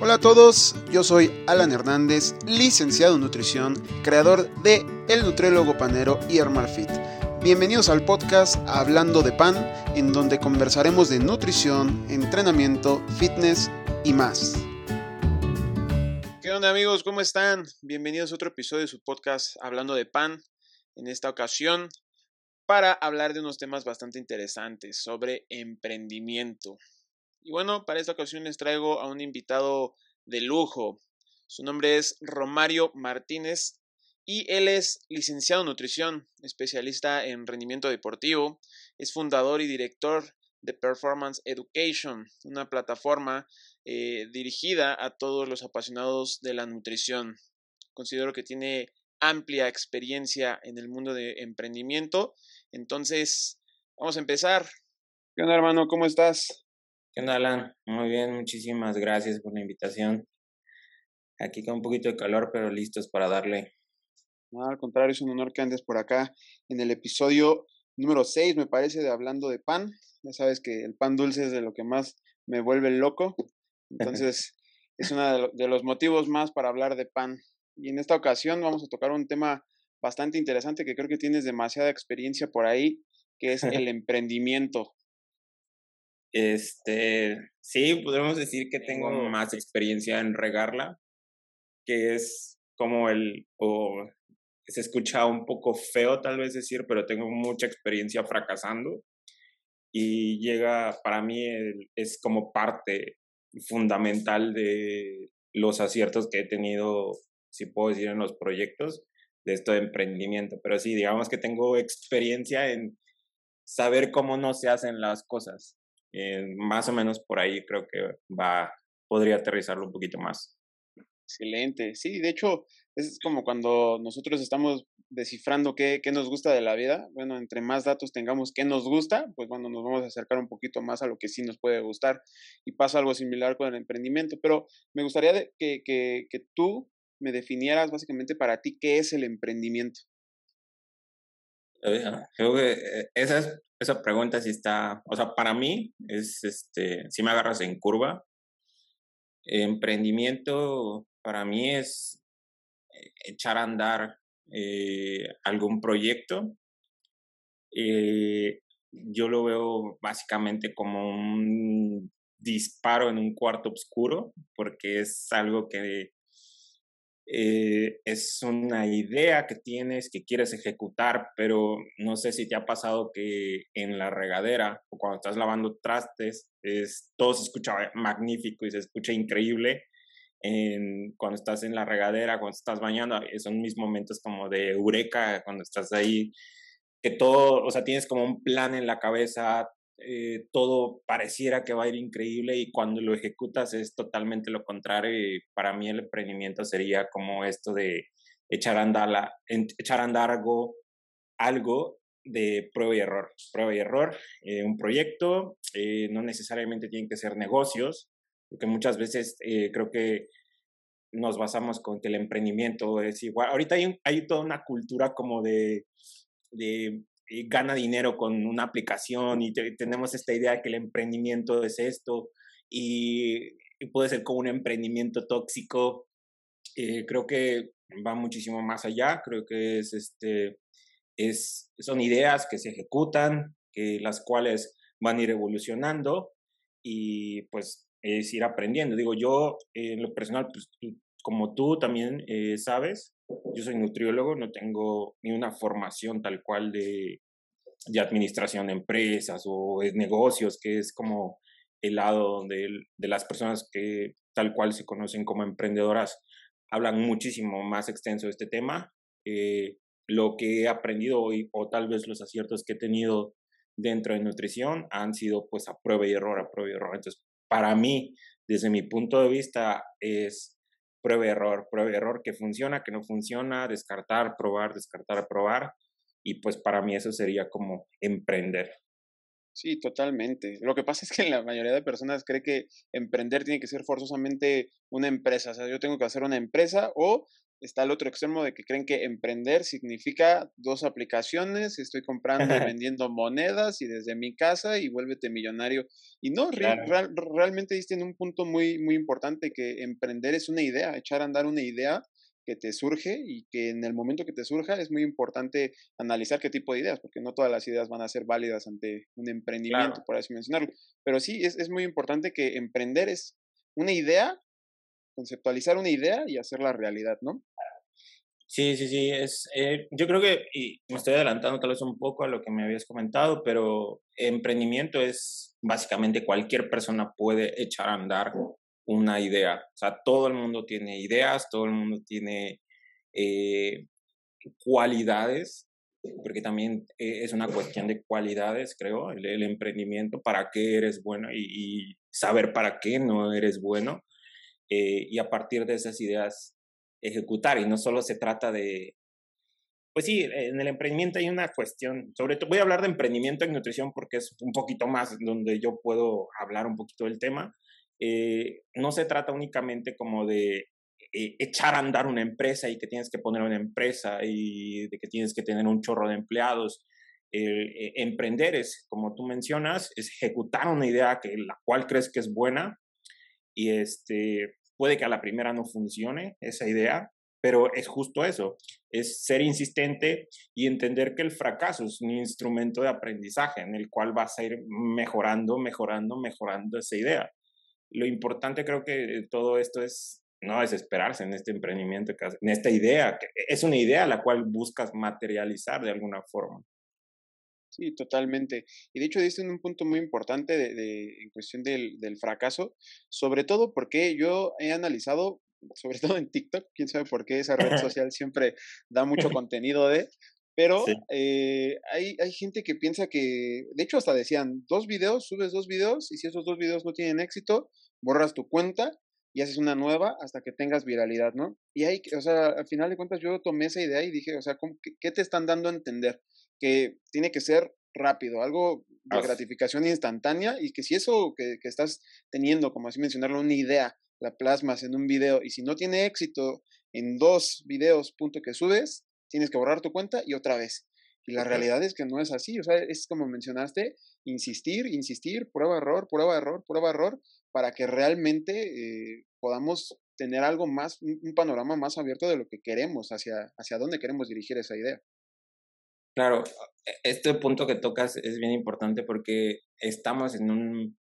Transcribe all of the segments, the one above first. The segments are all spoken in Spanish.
Hola a todos, yo soy Alan Hernández, licenciado en nutrición, creador de El Nutriólogo Panero y Fit. Bienvenidos al podcast Hablando de Pan, en donde conversaremos de nutrición, entrenamiento, fitness y más. ¿Qué onda amigos? ¿Cómo están? Bienvenidos a otro episodio de su podcast Hablando de Pan. En esta ocasión para hablar de unos temas bastante interesantes sobre emprendimiento. Y bueno, para esta ocasión les traigo a un invitado de lujo. Su nombre es Romario Martínez y él es licenciado en nutrición, especialista en rendimiento deportivo, es fundador y director de Performance Education, una plataforma eh, dirigida a todos los apasionados de la nutrición. Considero que tiene amplia experiencia en el mundo de emprendimiento. Entonces, vamos a empezar. ¿Qué onda, hermano? ¿Cómo estás? ¿Qué onda, Alan? Muy bien, muchísimas gracias por la invitación. Aquí con un poquito de calor, pero listos para darle. No, al contrario, es un honor que andes por acá en el episodio número 6, me parece, de Hablando de Pan. Ya sabes que el pan dulce es de lo que más me vuelve loco. Entonces, es uno de los motivos más para hablar de pan. Y en esta ocasión vamos a tocar un tema bastante interesante que creo que tienes demasiada experiencia por ahí, que es el emprendimiento. Este, sí, podemos decir que tengo más experiencia en regarla, que es como el, o se escucha un poco feo tal vez decir, pero tengo mucha experiencia fracasando y llega, para mí es como parte fundamental de los aciertos que he tenido, si puedo decir, en los proyectos de esto de emprendimiento. Pero sí, digamos que tengo experiencia en saber cómo no se hacen las cosas. Eh, más o menos por ahí creo que va, podría aterrizarlo un poquito más. Excelente. Sí, de hecho, es como cuando nosotros estamos descifrando qué, qué, nos gusta de la vida. Bueno, entre más datos tengamos qué nos gusta, pues bueno, nos vamos a acercar un poquito más a lo que sí nos puede gustar. Y pasa algo similar con el emprendimiento. Pero me gustaría que, que, que tú me definieras básicamente para ti qué es el emprendimiento. Creo que eh, esa, esa pregunta sí está, o sea, para mí es, este, si me agarras en curva, emprendimiento para mí es eh, echar a andar eh, algún proyecto. yo lo veo básicamente como un disparo en un cuarto oscuro, porque es algo que eh, es una idea que tienes, que quieres ejecutar, pero no sé si te ha pasado que en la regadera o cuando estás lavando trastes, es, todo se escucha magnífico y se escucha increíble. En, cuando estás en la regadera, cuando estás bañando, eh, son mis momentos como de eureka, cuando estás ahí, que todo, o sea, tienes como un plan en la cabeza, eh, todo pareciera que va a ir increíble y cuando lo ejecutas es totalmente lo contrario para mí el emprendimiento sería como esto de echar a andar, echar andar algo, algo de prueba y error. Prueba y error, eh, un proyecto, eh, no necesariamente tienen que ser negocios, porque muchas veces creo que nos basamos con que el emprendimiento es igual. Ahorita hay, hay toda una cultura como de, de gana dinero con una aplicación y tenemos esta idea de que el emprendimiento es esto y, puede ser como un emprendimiento tóxico. Eh, creo que va muchísimo más allá, creo que es este, es, son ideas que se ejecutan, que las cuales van a ir evolucionando y pues es ir aprendiendo. Digo, yo en lo personal, pues, como tú también eh, sabes, yo soy nutriólogo, no tengo ni una formación tal cual de, administración de empresas o de negocios, que es como el lado donde de las personas que tal cual se conocen como emprendedoras hablan muchísimo más extenso de este tema. Eh, lo que he aprendido hoy o tal vez los aciertos que he tenido dentro de nutrición han sido pues a prueba y error, a prueba y error. Entonces, para mí, desde mi punto de vista, es prueba y error, prueba y error, que funciona, que no funciona, descartar, probar, descartar, probar. Y pues para mí eso sería como emprender. Sí, totalmente. Lo que pasa es que la mayoría de personas cree que emprender tiene que ser forzosamente una empresa. O sea, yo tengo que hacer una empresa o está el otro extremo de que creen que emprender significa dos aplicaciones, estoy comprando y vendiendo monedas y desde mi casa y vuélvete millonario. Y no, realmente diste en un punto muy, muy importante que emprender es una idea, echar a andar una idea que te surge y que en el momento que te surja es muy importante analizar qué tipo de ideas, porque no todas las ideas van a ser válidas ante un emprendimiento, por así mencionarlo. Pero sí, es, es muy importante que emprender es una idea, conceptualizar una idea y hacerla realidad, ¿no? Sí, sí, sí, es, eh, yo creo que, y me estoy adelantando tal vez un poco a lo que me habías comentado, pero emprendimiento es básicamente cualquier persona puede echar a andar una idea. O sea, todo el mundo tiene ideas, todo el mundo tiene eh, cualidades, porque también eh, es una cuestión de cualidades, creo, el, emprendimiento, para qué eres bueno y, saber para qué no eres bueno. Y a partir de esas ideas ejecutar y no solo se trata de, pues sí, en el emprendimiento hay una cuestión, sobre todo voy a hablar de emprendimiento en nutrición porque es un poquito más donde yo puedo hablar un poquito del tema. Eh, no se trata únicamente como de eh, echar a andar una empresa y que tienes que poner una empresa y de que tienes que tener un chorro de empleados. Eh, emprender es, como tú mencionas, es ejecutar una idea que la cual crees que es buena y este Puede que a la primera no funcione esa idea, pero es justo eso, es ser insistente y entender que el fracaso es un instrumento de aprendizaje en el cual vas a ir mejorando, mejorando, mejorando esa idea. Lo importante creo que todo esto es no desesperarse en este emprendimiento, en esta idea, que es una idea la cual buscas materializar de alguna forma. Sí, totalmente. Y de hecho dicen un punto muy importante de, en cuestión del, del, fracaso, sobre todo porque yo he analizado, sobre todo en TikTok, quién sabe por qué esa red social siempre da mucho contenido de, pero eh, hay, hay gente que piensa que, de hecho hasta decían, dos videos, subes dos videos y si esos dos videos no tienen éxito, borras tu cuenta y haces una nueva hasta que tengas viralidad, ¿no? Y ahí, o sea, al final de cuentas yo tomé esa idea y dije, o sea, ¿qué te están dando a entender? Que tiene que ser rápido, algo de gratificación instantánea y que si eso que, estás teniendo, como así mencionarlo, una idea, la plasmas en un video y si no tiene éxito en dos videos, punto que subes, tienes que borrar tu cuenta y otra vez. Y la realidad es que no es así, o sea, es como mencionaste, insistir, insistir, prueba, error, prueba, error, prueba, error, para que realmente eh, podamos tener algo más, un, panorama más abierto de lo que queremos, hacia, hacia dónde queremos dirigir esa idea. Claro, e, este punto que tocas es bien importante porque estamos en un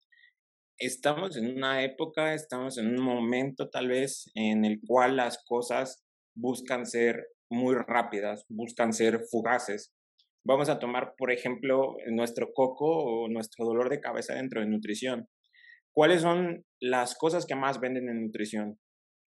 estamos en una época, estamos en un momento tal vez en el cual las cosas buscan ser muy rápidas, buscan ser fugaces. Vamos a tomar, por ejemplo, nuestro coco o nuestro dolor de cabeza dentro de nutrición. ¿Cuáles son las cosas que más venden en nutrición?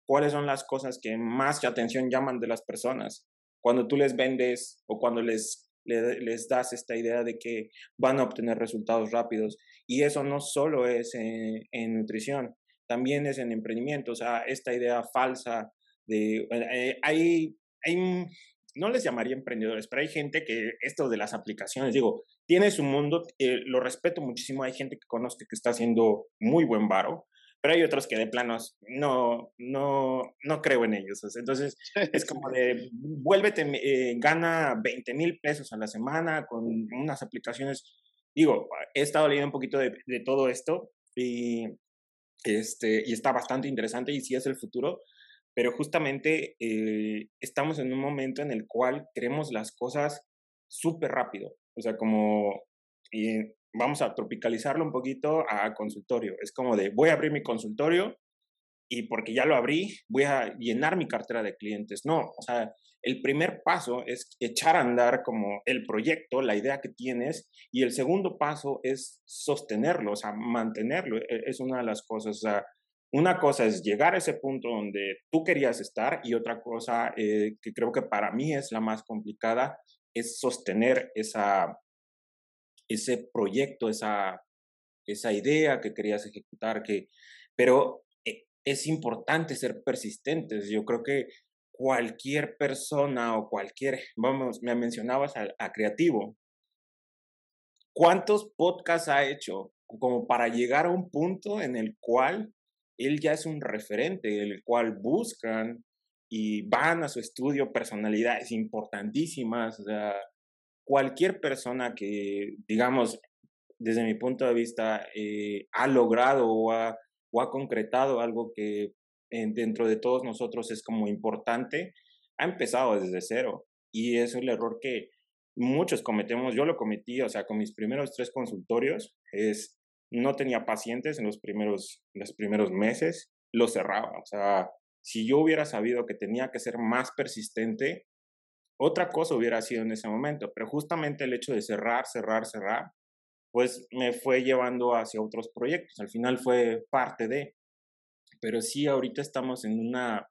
¿Cuáles son las cosas que más atención llaman de las personas? Cuando tú les vendes o cuando les les das esta idea de que van a obtener resultados rápidos. Y eso no solo es en, nutrición, también es en emprendimiento. O sea, esta idea falsa de... Eh, hay, hay, no les llamaría emprendedores, pero hay gente que esto de las aplicaciones, digo, tiene su mundo, eh, lo respeto muchísimo, hay gente que conozco que está haciendo muy buen varo, pero hay otros que de planos no, no, no creo en ellos. Entonces, es como de, vuélvete, eh, gana 20 mil pesos a la semana con unas aplicaciones. Digo, he estado leyendo un poquito de, de todo esto y, este, y está bastante interesante y sí es el futuro, pero justamente eh, estamos en un momento en el cual queremos las cosas súper rápido. O sea, como y vamos a tropicalizarlo un poquito a consultorio. Es como de, voy a abrir mi consultorio y porque ya lo abrí, voy a llenar mi cartera de clientes. No, o sea, el primer paso es echar a andar como el proyecto, la idea que tienes, y el segundo paso es sostenerlo, o sea, mantenerlo. E-, es una de las cosas, o sea, una cosa es llegar a ese punto donde tú querías estar y otra cosa eh, que creo que para mí es la más complicada es sostener esa, ese proyecto, esa, esa idea que querías ejecutar, que, pero eh, es importante ser persistentes. Yo creo que cualquier persona o cualquier, vamos, me mencionabas a, creativo, ¿cuántos podcasts ha hecho como para llegar a un punto en el cual él ya es un referente, el cual buscan y van a su estudio personalidades importantísimas, o sea, cualquier persona que, digamos, desde mi punto de vista, eh, ha logrado o ha, o ha concretado algo que dentro de todos nosotros es como importante, ha empezado desde cero. Y es el error que muchos cometemos. Yo lo cometí, o sea, con mis primeros tres consultorios, es no tenía pacientes en los primeros, los primeros meses, lo cerraba. O sea, si yo hubiera sabido que tenía que ser más persistente, otra cosa hubiera sido en ese momento. Pero justamente el hecho de cerrar, cerrar, cerrar, pues me fue llevando hacia otros proyectos. Al final fue parte de. Pero sí, ahorita estamos en una,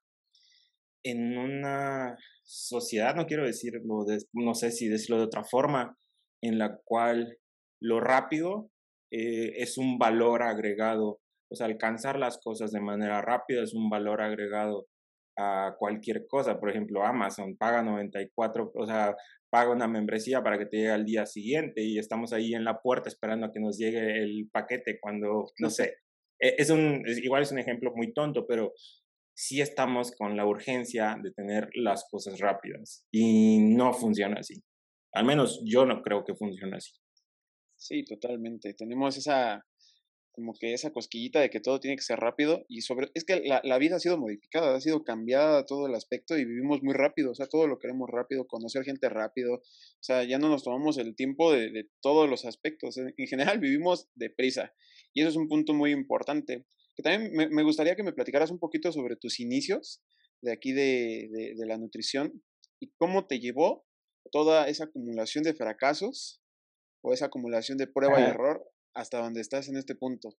en una sociedad, no quiero decirlo, no sé si decirlo de otra forma, en la cual lo rápido eh, es un valor agregado. O sea, alcanzar las cosas de manera rápida es un valor agregado a cualquier cosa. Por ejemplo, Amazon paga 94, o sea, paga una membresía para que te llegue al día siguiente y estamos ahí en la puerta esperando a que nos llegue el paquete cuando, no sé, e, es un, igual es un ejemplo muy tonto, pero sí estamos con la urgencia de tener las cosas rápidas y no funciona así. Al menos yo no creo que funcione así. Sí, totalmente. Tenemos esa, como que esa cosquillita de que todo tiene que ser rápido y sobre, es que la, la, vida ha sido modificada, ha sido cambiada todo el aspecto y vivimos muy rápido, o sea, todo lo queremos rápido, conocer gente rápido, o sea, ya no nos tomamos el tiempo de, de todos los aspectos, en, en general vivimos deprisa y eso es un punto muy importante. Que también me, me, gustaría que me platicaras un poquito sobre tus inicios de aquí de, de, de la nutrición y cómo te llevó toda esa acumulación de fracasos o esa acumulación de prueba y error hasta donde estás en este punto.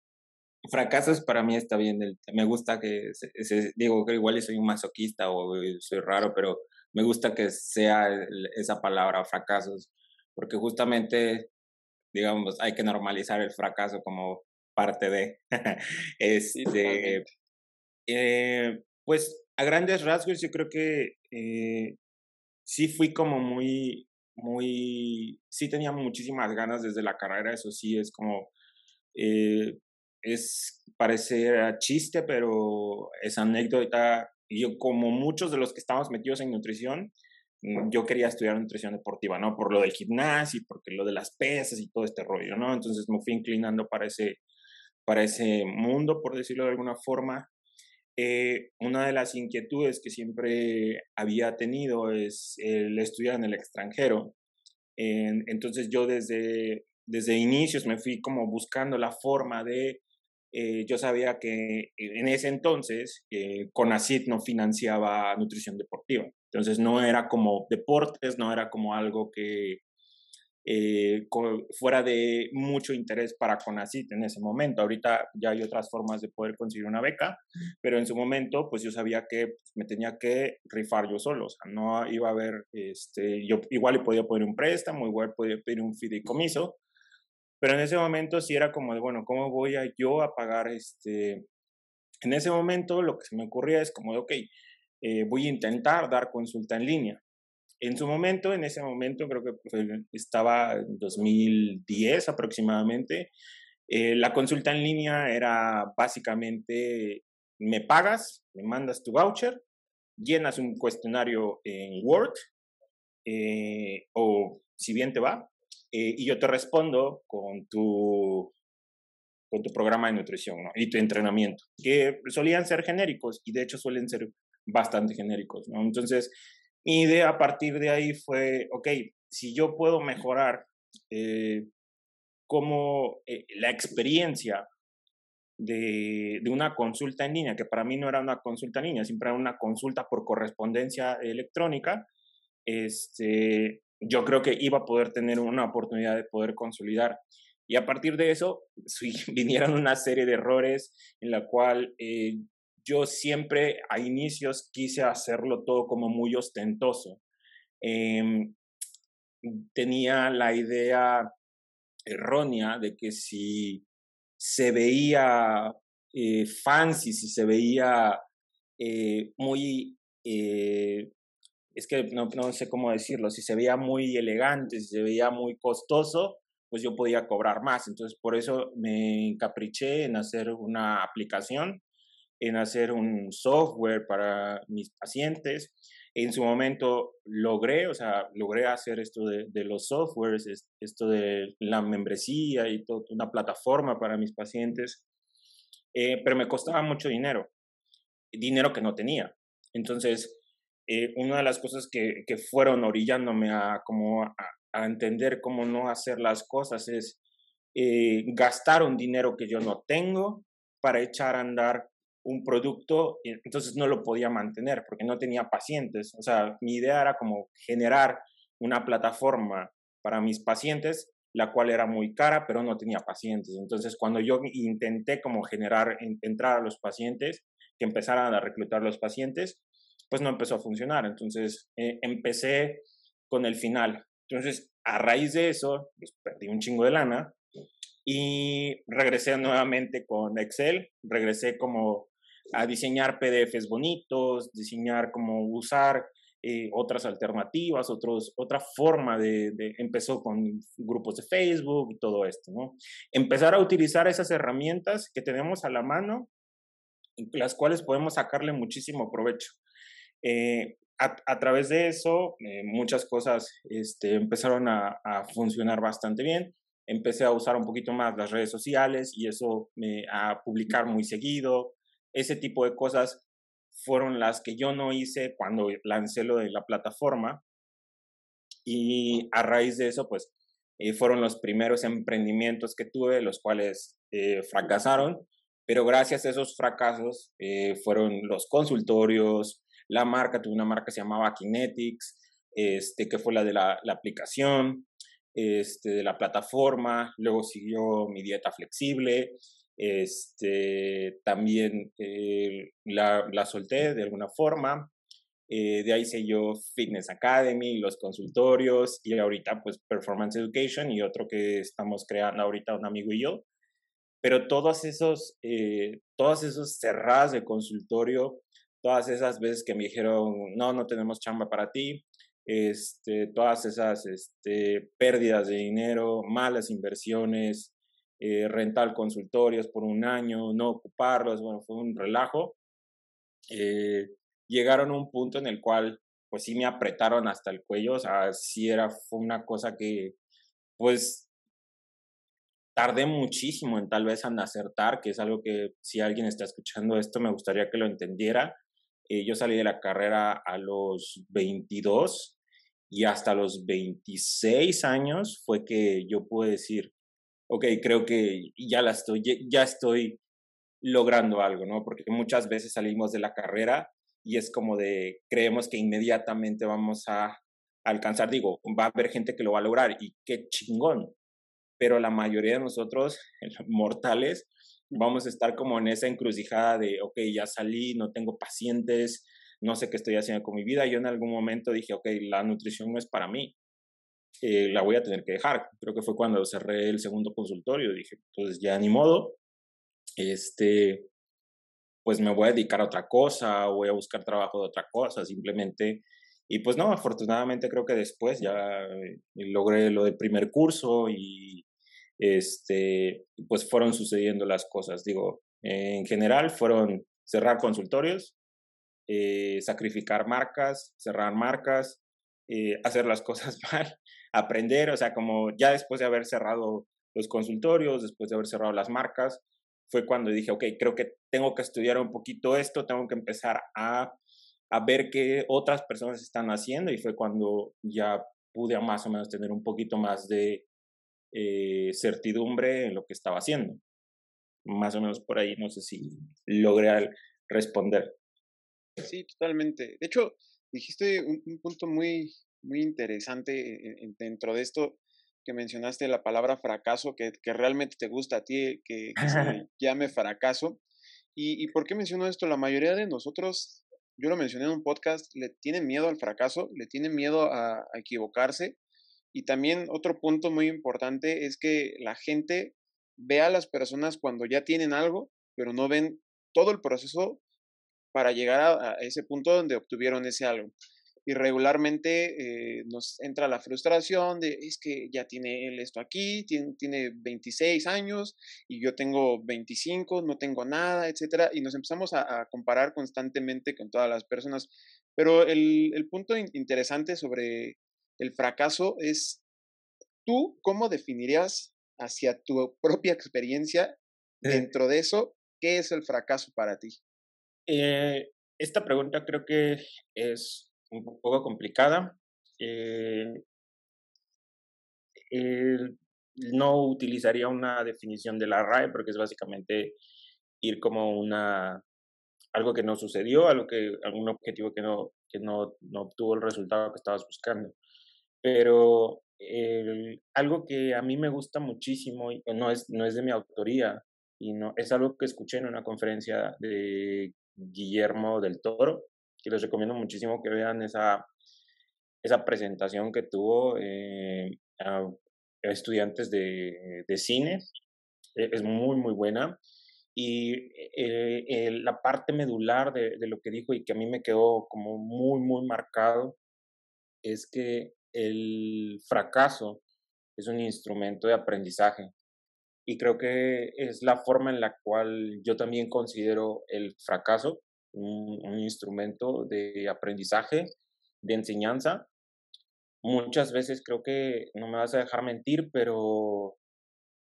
Fracasos para mí está bien, me gusta que, se, digo que igual soy un masoquista o soy raro, pero me gusta que sea esa palabra, fracasos, porque justamente, digamos, hay que normalizar el fracaso como parte de, este, eh, pues a grandes rasgos yo creo que eh, sí fui como muy, muy, sí tenía muchísimas ganas desde la carrera, eso sí, es como, eh, es, parece chiste, pero es anécdota. Yo, como muchos de los que estamos metidos en nutrición, mm, yo quería estudiar nutrición deportiva, ¿no? Por lo del gimnasio, porque lo de las pesas y todo este rollo, ¿no? Entonces me fui inclinando para ese, para ese mundo, por decirlo de alguna forma. Eh, una de las inquietudes que siempre había tenido es el estudiar en el extranjero. entonces yo desde, desde inicios me fui como buscando la forma de, eh, yo sabía que en ese entonces eh, CONACIT no financiaba nutrición deportiva. Entonces no era como deportes, no era como algo que, eh, fuera de mucho interés para CONACIT en ese momento. Ahorita ya hay otras formas de poder conseguir una beca, pero en su momento pues yo sabía que pues, me tenía que rifar yo solo, o sea, no iba a haber, este, yo igual podía pedir un préstamo, igual podía pedir un fideicomiso, pero en ese momento sí era como de, bueno, ¿cómo voy a yo a pagar este? En ese momento lo que se me ocurría es como de, ok, eh, voy a intentar dar consulta en línea en su momento, en ese momento, creo que estaba en 2010 aproximadamente, eh, la consulta en línea era básicamente, me pagas, me mandas tu voucher, llenas un cuestionario en Word, eh, o si bien te va, eh, y yo te respondo con tu, con tu programa de nutrición ¿no? y tu entrenamiento, que solían ser genéricos y de hecho suelen ser bastante genéricos. ¿no? Entonces, mi idea a partir de ahí fue, ok, si yo puedo mejorar eh, como eh, la experiencia de, de, una consulta en línea, que para mí no era una consulta en línea, siempre era una consulta por correspondencia electrónica, este, yo creo que iba a poder tener una oportunidad de poder consolidar. Y a partir de eso, sí, vinieron una serie de errores en la cual eh, yo siempre a inicios quise hacerlo todo como muy ostentoso. Eh, tenía la idea errónea de que si se veía eh, fancy, si se veía eh, muy, eh, es que no, no, sé cómo decirlo, si se veía muy elegante, si se veía muy costoso, pues yo podía cobrar más. Entonces por eso me encapriché en hacer una aplicación en hacer un software para mis pacientes. En su momento logré, o sea, logré hacer esto de, de los softwares, esto de la membresía y toda una plataforma para mis pacientes, eh, pero me costaba mucho dinero, dinero que no tenía. Entonces, eh, una de las cosas que, que fueron orillándome a, como a, a, entender cómo no hacer las cosas es eh, gastar un dinero que yo no tengo para echar a andar un producto, entonces no lo podía mantener porque no tenía pacientes. O sea, mi idea era como generar una plataforma para mis pacientes, la cual era muy cara, pero no tenía pacientes. Entonces, cuando yo intenté como generar, entrar a los pacientes, que empezaran a reclutar los pacientes, pues no empezó a funcionar. Entonces, eh, empecé con el final. Entonces, a raíz de eso, pues perdí un chingo de lana y regresé nuevamente con Excel, regresé como a diseñar PDFs bonitos, diseñar cómo usar eh, otras alternativas, otros, otra forma de, empezó con grupos de Facebook y todo esto, ¿no? Empezar a utilizar esas herramientas que tenemos a la mano, las cuales podemos sacarle muchísimo provecho. Eh, a, través de eso, eh, muchas cosas este, empezaron a, a, funcionar bastante bien. Empecé a usar un poquito más las redes sociales y eso me, a publicar muy seguido, ese tipo de cosas fueron las que yo no hice cuando lancé lo de la plataforma. Y a raíz de eso, pues, eh, fueron los primeros emprendimientos que tuve, los cuales eh, fracasaron. Pero gracias a esos fracasos eh, fueron los consultorios, la marca, tuve una marca que se llamaba Kinetics, este, que fue la de la, la aplicación, este, de la plataforma, luego siguió mi dieta flexible, este, también eh, la, la, solté de alguna forma. Eh, de ahí hice yo Fitness Academy, los consultorios y ahorita pues Performance Education y otro que estamos creando ahorita un amigo y yo. Pero todos esos, eh, todas esas cerradas de consultorio, todas esas veces que me dijeron, no, no tenemos chamba para ti, este, todas esas este, pérdidas de dinero, malas inversiones, eh, rentar consultorios por un año, no ocuparlos, bueno, fue un relajo. Eh, llegaron a un punto en el cual, pues sí me apretaron hasta el cuello, o sea, sí era, fue una cosa que, pues, tardé muchísimo en tal vez en acertar, que es algo que si alguien está escuchando esto, me gustaría que lo entendiera. Eh, yo salí de la carrera a los 22 y hasta los 26 años fue que yo pude decir, ok, creo que ya la estoy, ya estoy logrando algo, ¿no? Porque muchas veces salimos de la carrera y es como de, creemos que inmediatamente vamos a alcanzar, digo, va a haber gente que lo va a lograr y qué chingón, pero la mayoría de nosotros, mortales, vamos a estar como en esa encrucijada de, ok, ya salí, no tengo pacientes, no sé qué estoy haciendo con mi vida. Yo en algún momento dije, ok, la nutrición no es para mí. Eh, la voy a tener que dejar. Creo que fue cuando cerré el segundo consultorio. Dije, pues ya ni modo. Este, pues me voy a dedicar a otra cosa, voy a buscar trabajo de otra cosa, simplemente. Y pues no, afortunadamente creo que después ya eh, logré lo del primer curso y este, pues fueron sucediendo las cosas. Digo, en general fueron cerrar consultorios, eh, sacrificar marcas, cerrar marcas, eh, hacer las cosas mal, aprender, o sea, como ya después de haber cerrado los consultorios, después de haber cerrado las marcas, fue cuando dije, ok, creo que tengo que estudiar un poquito esto, tengo que empezar a, a ver qué otras personas están haciendo y fue cuando ya pude más o menos tener un poquito más de eh, certidumbre en lo que estaba haciendo. Más o menos por ahí, no sé si logré responder. Sí, totalmente. De hecho, dijiste un, un punto muy, muy interesante dentro de esto que mencionaste la palabra fracaso, que, que realmente te gusta a ti, que, que se llame fracaso. ¿Y, ¿Y por qué menciono esto? La mayoría de nosotros, yo lo mencioné en un podcast, le tienen miedo al fracaso, le tienen miedo a, a equivocarse. Y también otro punto muy importante es que la gente ve a las personas cuando ya tienen algo, pero no ven todo el proceso para llegar a, a ese punto donde obtuvieron ese algo. Y regularmente eh, nos entra la frustración de es que ya tiene él esto aquí, tiene, tiene 26 años y yo tengo 25, no tengo nada, etcétera, y nos empezamos a, comparar constantemente con todas las personas. Pero el, el punto interesante sobre el fracaso es, ¿tú cómo definirías hacia tu propia experiencia eh. dentro de eso, qué es el fracaso para ti? Eh, esta pregunta creo que es un poco complicada. Eh, no utilizaría una definición de la RAE porque es básicamente ir como una algo que no sucedió, algo que algún objetivo que no que no, no obtuvo el resultado que estabas buscando. Pero algo que a mí me gusta muchísimo y no es no es de mi autoría y no es algo que escuché en una conferencia de Guillermo del Toro que les recomiendo muchísimo que vean esa, esa presentación que tuvo eh, a estudiantes de, de cine. E, es muy, muy buena. Y eh, la parte medular de, de, lo que dijo y que a mí me quedó como muy, muy marcado es que el fracaso es un instrumento de aprendizaje. Y creo que es la forma en la cual yo también considero el fracaso un, instrumento de aprendizaje, de enseñanza. Muchas veces creo que, no me vas a dejar mentir, pero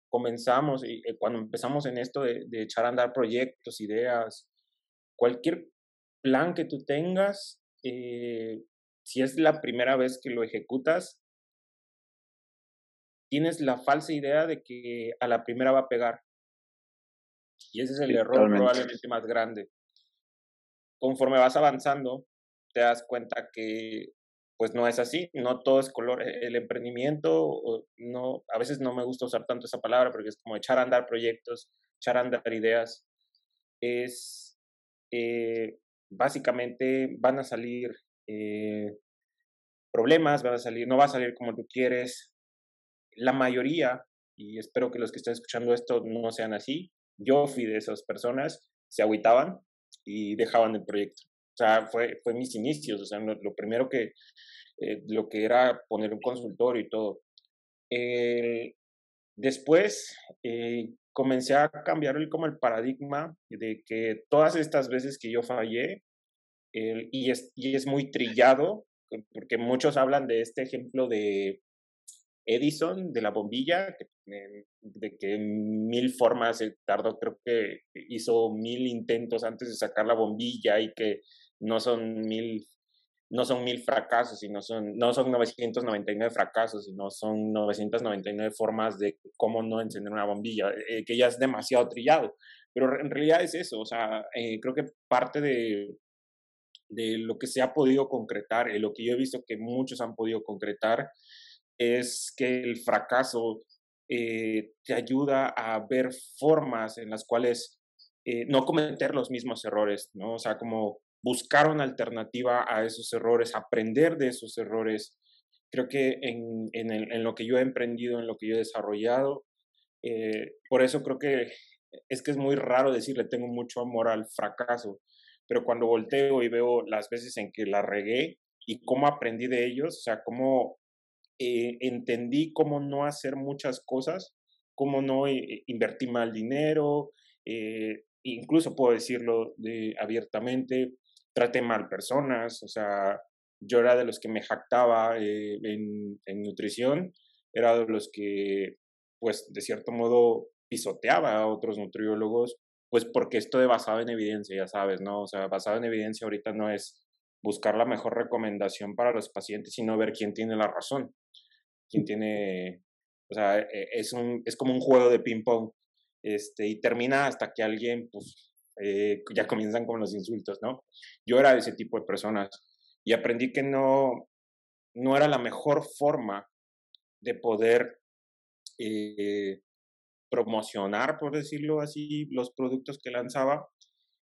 comenzamos, y eh, cuando empezamos en esto de, echar a andar proyectos, ideas, cualquier plan que tú tengas, eh, si es la primera vez que lo ejecutas, tienes la falsa idea de que a la primera va a pegar. Y ese es el error probablemente más grande conforme vas avanzando, te das cuenta que pues no es así, no todo es color. E, el emprendimiento, no, a veces no me gusta usar tanto esa palabra porque es como echar a andar proyectos, echar a andar ideas. Es eh, básicamente van a salir eh, problemas, van a salir, no va a salir como tú quieres. La mayoría, y espero que los que estén escuchando esto no sean así, yo fui de esas personas, se agüitaban, y dejaban el proyecto. O sea, fue, fue mis inicios, o sea, lo, primero que, eh, lo que era poner un consultorio y todo. después eh, comencé a cambiar el, como el paradigma de que todas estas veces que yo fallé, y, es, y es muy trillado, porque muchos hablan de este ejemplo de Edison, de la bombilla, de que mil formas tardó, creo que hizo mil intentos antes de sacar la bombilla y que no son mil no son mil fracasos, sino son, no son 999 fracasos, sino son 999 formas de cómo no encender una bombilla, eh, que ya es demasiado trillado. Pero en realidad es eso, o sea, eh, creo que parte de, de lo que se ha podido concretar, y lo que yo he visto que muchos han podido concretar, es que el fracaso eh, te ayuda a ver formas en las cuales eh, no cometer los mismos errores, ¿no? O sea, como buscar una alternativa a esos errores, aprender de esos errores. Creo que en, en, lo que yo he emprendido, en lo que yo he desarrollado, eh, por eso creo que es que es muy raro decirle tengo mucho amor al fracaso, pero cuando volteo y veo las veces en que la regué y cómo aprendí de ellos, o sea, cómo eh, entendí cómo no hacer muchas cosas, cómo no eh, invertir mal dinero, eh, incluso puedo decirlo de, abiertamente, traté mal personas, o sea, yo era de los que me jactaba en, en, nutrición, era de los que, pues, de cierto modo pisoteaba a otros nutriólogos, pues porque esto de basado en evidencia, ya sabes, ¿no? O sea, basado en evidencia ahorita no es buscar la mejor recomendación para los pacientes, sino ver quién tiene la razón quien tiene, o sea, e, es, un, es como un juego de ping-pong, este, y termina hasta que alguien, pues, eh, ya comienzan con los insultos, ¿no? Yo era ese tipo de personas y aprendí que no, no era la mejor forma de poder eh, promocionar, por decirlo así, los productos que lanzaba.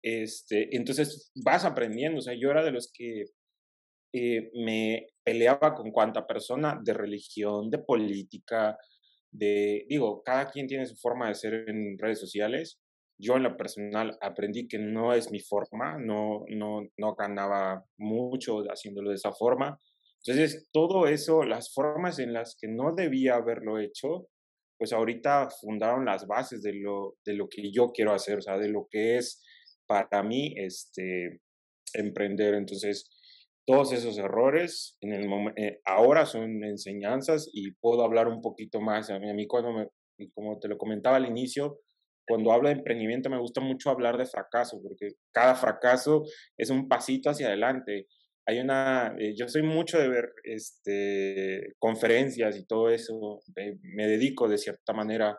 Este, entonces vas aprendiendo, o sea, yo era de los que eh, me peleaba con cuanta persona de religión, de política, de, digo, cada quien tiene su forma de ser en redes sociales. yo en lo personal aprendí que no es mi forma, no, no, no ganaba mucho haciéndolo de esa forma. Entonces, todo eso, las formas en las que no debía haberlo hecho, pues ahorita fundaron las bases de lo, de lo que yo quiero hacer, o sea, de lo que es para mí este, emprender. Entonces, todos esos errores en el eh, ahora son enseñanzas y puedo hablar un poquito más. A mí, a mí cuando me, como te lo comentaba al inicio, cuando hablo de emprendimiento me gusta mucho hablar de fracaso, porque cada fracaso es un pasito hacia adelante. Hay una, eh, yo soy mucho de ver este, conferencias y todo eso, me dedico de cierta manera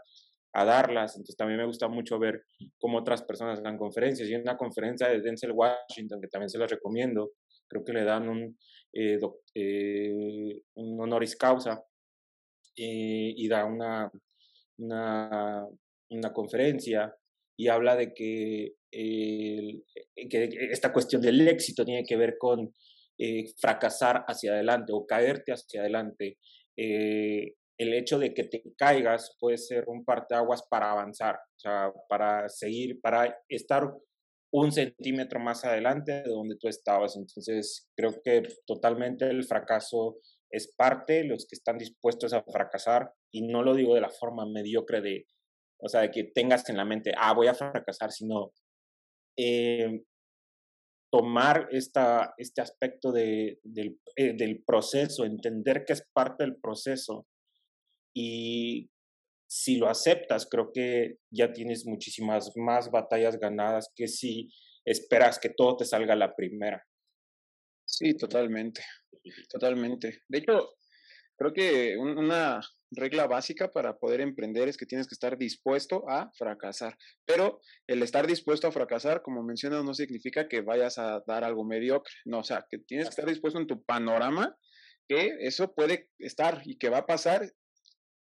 a darlas, entonces también me gusta mucho ver cómo otras personas dan conferencias. Y una conferencia de Denzel Washington que también se las recomiendo, creo que le dan un, eh, eh, honoris causa y da una, una, una conferencia y habla de que, que, esta cuestión del éxito tiene que ver con eh, fracasar hacia adelante o caerte hacia adelante. Eh, el hecho de que te caigas puede ser un parteaguas para avanzar, o sea, para seguir, para estar un centímetro más adelante de donde tú estabas. Entonces, creo que totalmente el fracaso es parte, los que están dispuestos a fracasar, y no lo digo de la forma mediocre de, o sea, de que tengas en la mente, ah, voy a fracasar, sino eh, tomar esta, este aspecto de, del, eh, del proceso, entender que es parte del proceso y si lo aceptas, creo que ya tienes muchísimas más batallas ganadas que si esperas que todo te salga a la primera. Sí, totalmente, totalmente. De hecho, creo que una regla básica para poder emprender es que tienes que estar dispuesto a fracasar. Pero el estar dispuesto a fracasar, como mencionas, no significa que vayas a dar algo mediocre. No, o sea, que tienes que estar dispuesto en tu panorama que eso puede estar y que va a pasar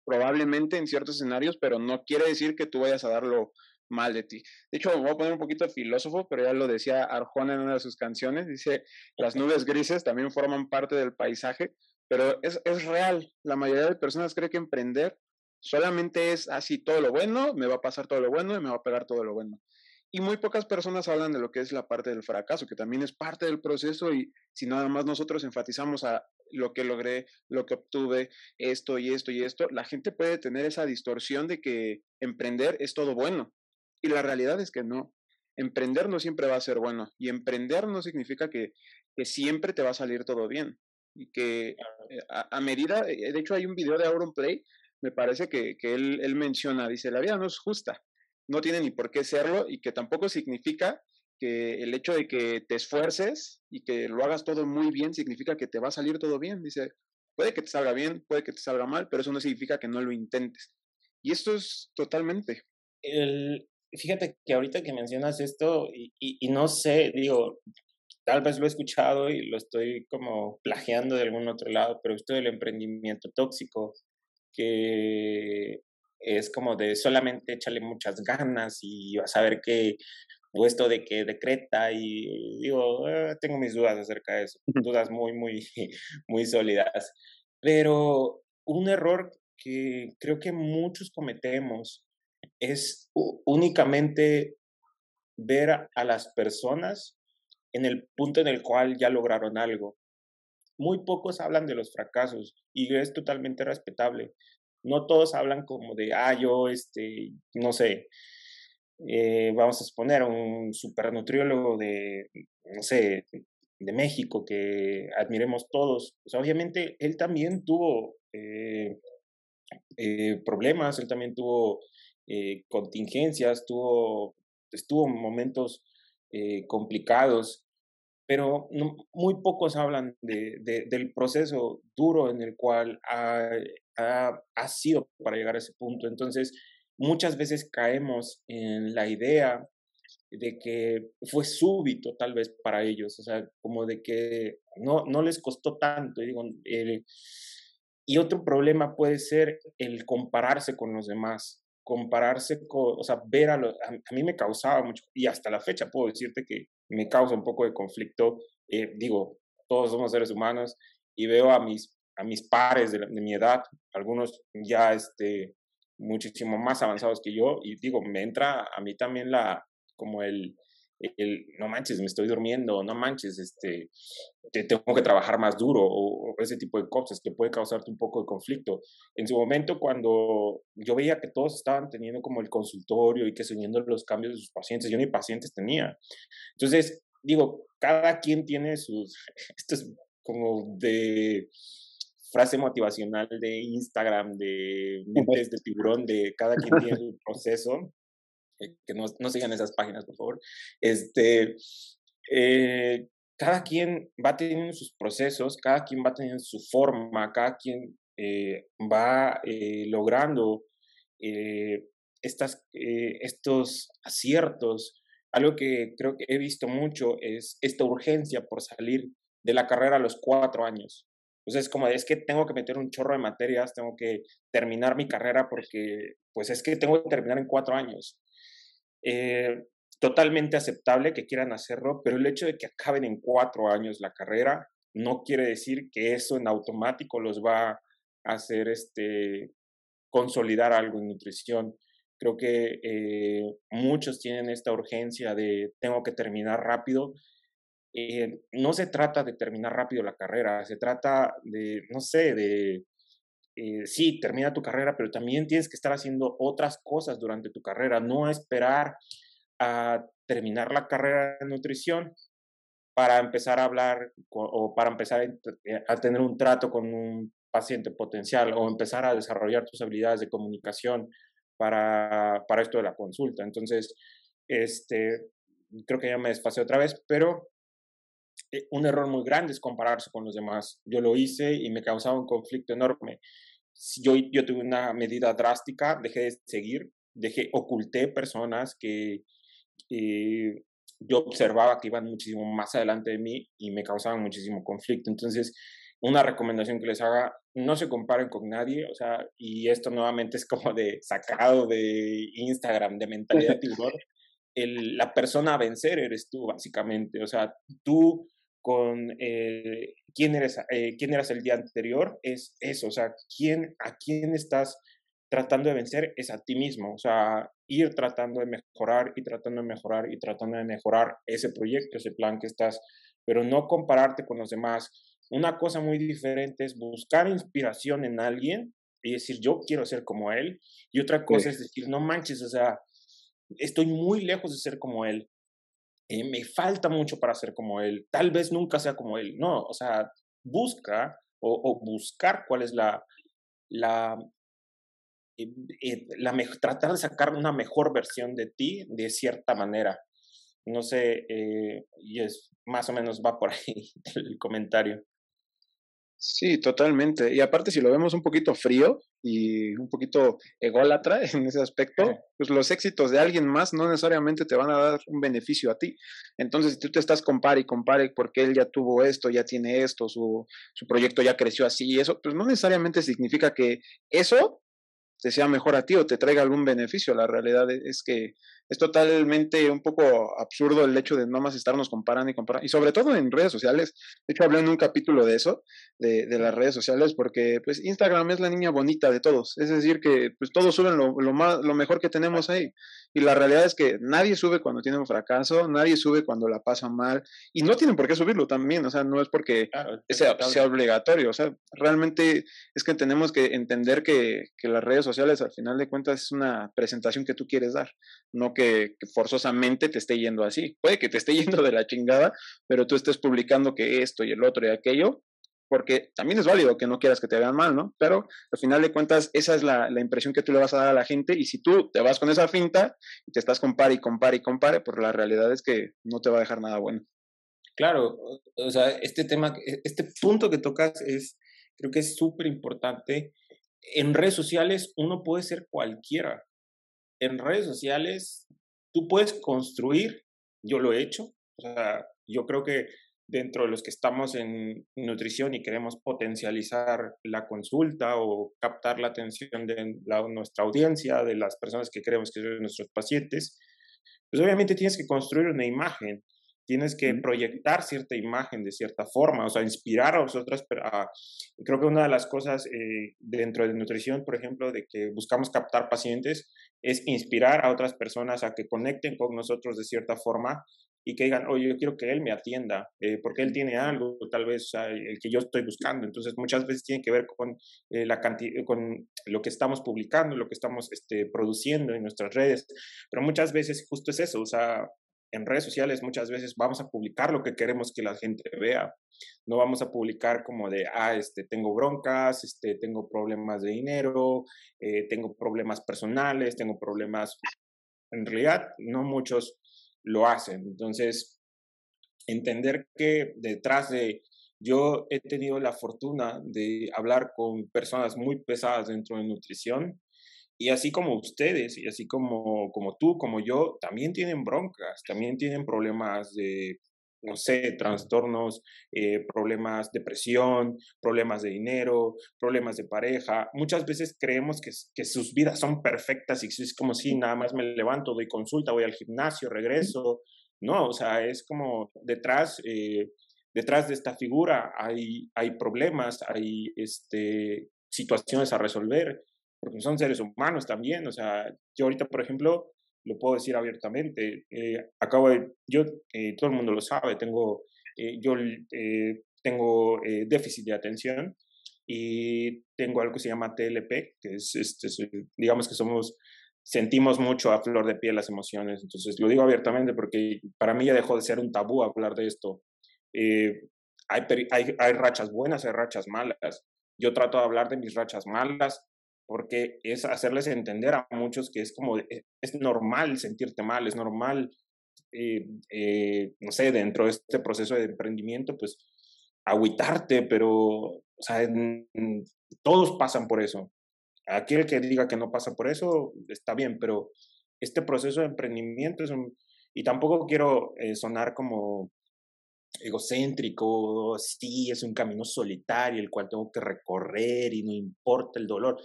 probablemente en ciertos escenarios, pero no quiere decir que tú vayas a darlo mal de ti. De hecho, me voy a poner un poquito de filósofo, pero ya lo decía Arjona en una de sus canciones, dice, las nubes grises también forman parte del paisaje, pero es, es real. La mayoría de personas cree que emprender solamente es así, todo lo bueno, me va a pasar todo lo bueno y me va a pegar todo lo bueno. Y muy pocas personas hablan de lo que es la parte del fracaso, que también es parte del proceso y si nada más nosotros enfatizamos a lo que logré, lo que obtuve, esto y esto y esto, la gente puede tener esa distorsión de que emprender es todo bueno. Y la realidad es que no. Emprender no siempre va a ser bueno. Y emprender no significa que, que siempre te va a salir todo bien y que eh, a, medida, eh, de hecho hay un video de Auron Play, me parece que, que él, él, menciona, dice, la vida no es justa, no tiene ni por qué serlo y que tampoco significa que el hecho de que te esfuerces y que lo hagas todo muy bien significa que te va a salir todo bien, dice, puede que te salga bien, puede que te salga mal, pero eso no significa que no lo intentes. Y esto es totalmente. El, fíjate que ahorita que mencionas esto, y, y, y no sé, digo, tal vez lo he escuchado y lo estoy como plagiando de algún otro lado, pero esto del emprendimiento tóxico, que es como de solamente échale muchas ganas y vas a ver que, o esto de que decreta y digo, ah, tengo mis dudas acerca de eso, dudas muy, muy, muy sólidas. Pero un error que creo que muchos cometemos es únicamente ver a las personas en el punto en el cual ya lograron algo. Muy pocos hablan de los fracasos y es totalmente respetable. No todos hablan como de, ah, yo, este, no sé, eh, vamos a suponer un supernutriólogo de, no sé, de México que admiremos todos. Obviamente él también tuvo eh, eh, problemas, él también tuvo contingencias, tuvo, estuvo momentos complicados pero muy pocos hablan de, del proceso duro en el cual ha, ha, sido para llegar a ese punto. Entonces, muchas veces caemos en la idea de que fue súbito tal vez para ellos, o sea, como de que no, no les costó tanto. Y, digo, y otro problema puede ser el compararse con los demás, compararse con, o sea, ver a los, a, mí me causaba mucho, y hasta la fecha puedo decirte que me causa un poco de conflicto. Eh, digo, todos somos seres humanos y veo a mis, a mis pares de, mi edad, algunos ya este, muchísimo más avanzados que yo y digo, me entra a mí también la, como el, el, no manches, me estoy durmiendo, no manches, este, te, tengo que trabajar más duro o, ese tipo de cosas que puede causarte un poco de conflicto. En su momento, cuando yo veía que todos estaban teniendo como el consultorio y que siguiendo los cambios de sus pacientes, yo ni pacientes tenía. Entonces, digo, cada quien tiene sus, esto es como de frase motivacional de Instagram, de mentes de tiburón, de cada quien tiene su proceso eh, que no, no, sigan esas páginas, por favor. Este, eh, cada quien va teniendo sus procesos, cada quien va teniendo su forma, cada quien eh, va logrando estas, estos aciertos. Algo que creo que he visto mucho es esta urgencia por salir de la carrera a los cuatro años. Entonces, como es que tengo que meter un chorro de materias, tengo que terminar mi carrera porque, pues es que tengo que terminar en cuatro años. Eh, totalmente aceptable que quieran hacerlo, pero el hecho de que acaben en cuatro años la carrera no quiere decir que eso en automático los va a hacer este, consolidar algo en nutrición. Creo que eh, muchos tienen esta urgencia de tengo que terminar rápido. Eh, no se trata de terminar rápido la carrera, se trata de, no sé, de eh, sí, termina tu carrera, pero también tienes que estar haciendo otras cosas durante tu carrera, no esperar a terminar la carrera de nutrición para empezar a hablar o para empezar eh, a, tener un trato con un paciente potencial o empezar a desarrollar tus habilidades de comunicación para, para esto de la consulta. Entonces, este, creo que ya me desfasé otra vez, pero un error muy grande es compararse con los demás. Yo lo hice y me causaba un conflicto enorme. Yo, yo tuve una medida drástica, dejé de seguir, dejé, oculté personas que eh, yo observaba que iban muchísimo más adelante de mí y me causaban muchísimo conflicto. Entonces, una recomendación que les haga, no se comparen con nadie, o sea, y esto nuevamente es como de sacado de Instagram, de mentalidad tiburón. El, la persona a vencer eres tú, básicamente. O sea, tú con eh, quién, eres, eh, quién eras el día anterior, es eso, o sea, quién, a quién estás tratando de vencer es a ti mismo, o sea, ir tratando de mejorar y tratando de mejorar y tratando de mejorar ese proyecto, ese plan que estás, pero no compararte con los demás. Una cosa muy diferente es buscar inspiración en alguien y decir, yo quiero ser como él, y otra cosa es decir, no manches, o sea, estoy muy lejos de ser como él, eh, me falta mucho para ser como él, tal vez nunca sea como él. No, o sea, busca o, buscar cuál es la, la, eh, eh, la tratar de sacar una mejor versión de ti de cierta manera. No sé, y es más o menos va por ahí el comentario. Sí, totalmente. Y aparte, si lo vemos un poquito frío y un poquito ególatra en ese aspecto, pues los éxitos de alguien más no necesariamente te van a dar un beneficio a ti. Entonces, si tú te estás compare y compare porque él ya tuvo esto, ya tiene esto, su, su proyecto ya creció así y eso, pues no necesariamente significa que eso te sea mejor a ti o te traiga algún beneficio. La realidad es que es totalmente un poco absurdo el hecho de no más estarnos comparando y comparando, y sobre todo en redes sociales. De hecho, hablé en un capítulo de eso, de, de las redes sociales, porque pues Instagram es la niña bonita de todos. Es decir, que pues todos suben lo, lo, más, lo mejor que tenemos ahí. Y la realidad es que nadie sube cuando tiene un fracaso, nadie sube cuando la pasa mal, y no tienen por qué subirlo también, o sea, no es porque sea, sea, obligatorio, o sea, realmente es que tenemos que entender que, que las redes sociales al final de cuentas es una presentación que tú quieres dar, no que, forzosamente te esté yendo así. Puede que te esté yendo de la chingada, pero tú estés publicando que esto y el otro y aquello, porque también es válido que no quieras que te vean mal, ¿no? Pero al final de cuentas, esa es la, la, impresión que tú le vas a dar a la gente y si tú te vas con esa finta y te estás compare y compare y compare, pues la realidad es que no te va a dejar nada bueno. Claro, o sea, este tema, este punto que tocas es, creo que es súper importante. En redes sociales uno puede ser cualquiera. En redes sociales tú puedes construir, yo lo he hecho, o sea, yo creo que dentro de los que estamos en nutrición y queremos potencializar la consulta o captar la atención de nuestra audiencia, de las personas que queremos que son nuestros pacientes, pues obviamente tienes que construir una imagen. Tienes que proyectar cierta imagen de cierta forma, o sea, inspirar a otras. creo que una de las cosas eh, dentro de nutrición, por ejemplo, de que buscamos captar pacientes, es inspirar a otras personas a que conecten con nosotros de cierta forma y que digan, oye, yo quiero que él me atienda, eh, porque él tiene algo, tal vez, el que yo estoy buscando. Entonces, muchas veces tiene que ver con, eh, la con lo que estamos publicando, lo que estamos este, produciendo en nuestras redes, pero muchas veces justo es eso, o sea, en redes sociales muchas veces vamos a publicar lo que queremos que la gente vea. No vamos a publicar como de, ah, este, tengo broncas, este, tengo problemas de dinero, eh, tengo problemas personales, tengo problemas... En realidad, no muchos lo hacen. Entonces, entender que detrás de, yo he tenido la fortuna de hablar con personas muy pesadas dentro de nutrición y así como ustedes, y así como, como tú, como yo, también tienen broncas, también tienen problemas de, no sé, trastornos, eh, problemas de depresión, problemas de dinero, problemas de pareja. Muchas veces creemos que, que sus vidas son perfectas y es como si nada más me levanto, doy consulta, voy al gimnasio, regreso. No, o sea, es como detrás, eh, detrás de esta figura hay, hay problemas, hay este, situaciones a resolver porque son seres humanos también. O sea, yo ahorita, por ejemplo, lo puedo decir abiertamente, eh, acabo de, yo, eh, todo el mundo lo sabe, tengo, eh, yo tengo déficit de atención y tengo algo que se llama TLP, que es, este, digamos que somos, sentimos mucho a flor de piel las emociones. Entonces, lo digo abiertamente porque para mí ya dejó de ser un tabú hablar de esto. hay, hay, hay rachas buenas, hay rachas malas. Yo trato de hablar de mis rachas malas, porque es hacerles entender a muchos que es como, eh, es normal sentirte mal, es normal, eh, eh, no sé, dentro de este proceso de emprendimiento, pues agüitarte, pero, o sea, todos pasan por eso. Aquel que diga que no pasa por eso, está bien, pero este proceso de emprendimiento es un, y tampoco quiero sonar como egocéntrico, sí, es un camino solitario el cual tengo que recorrer y no importa el dolor.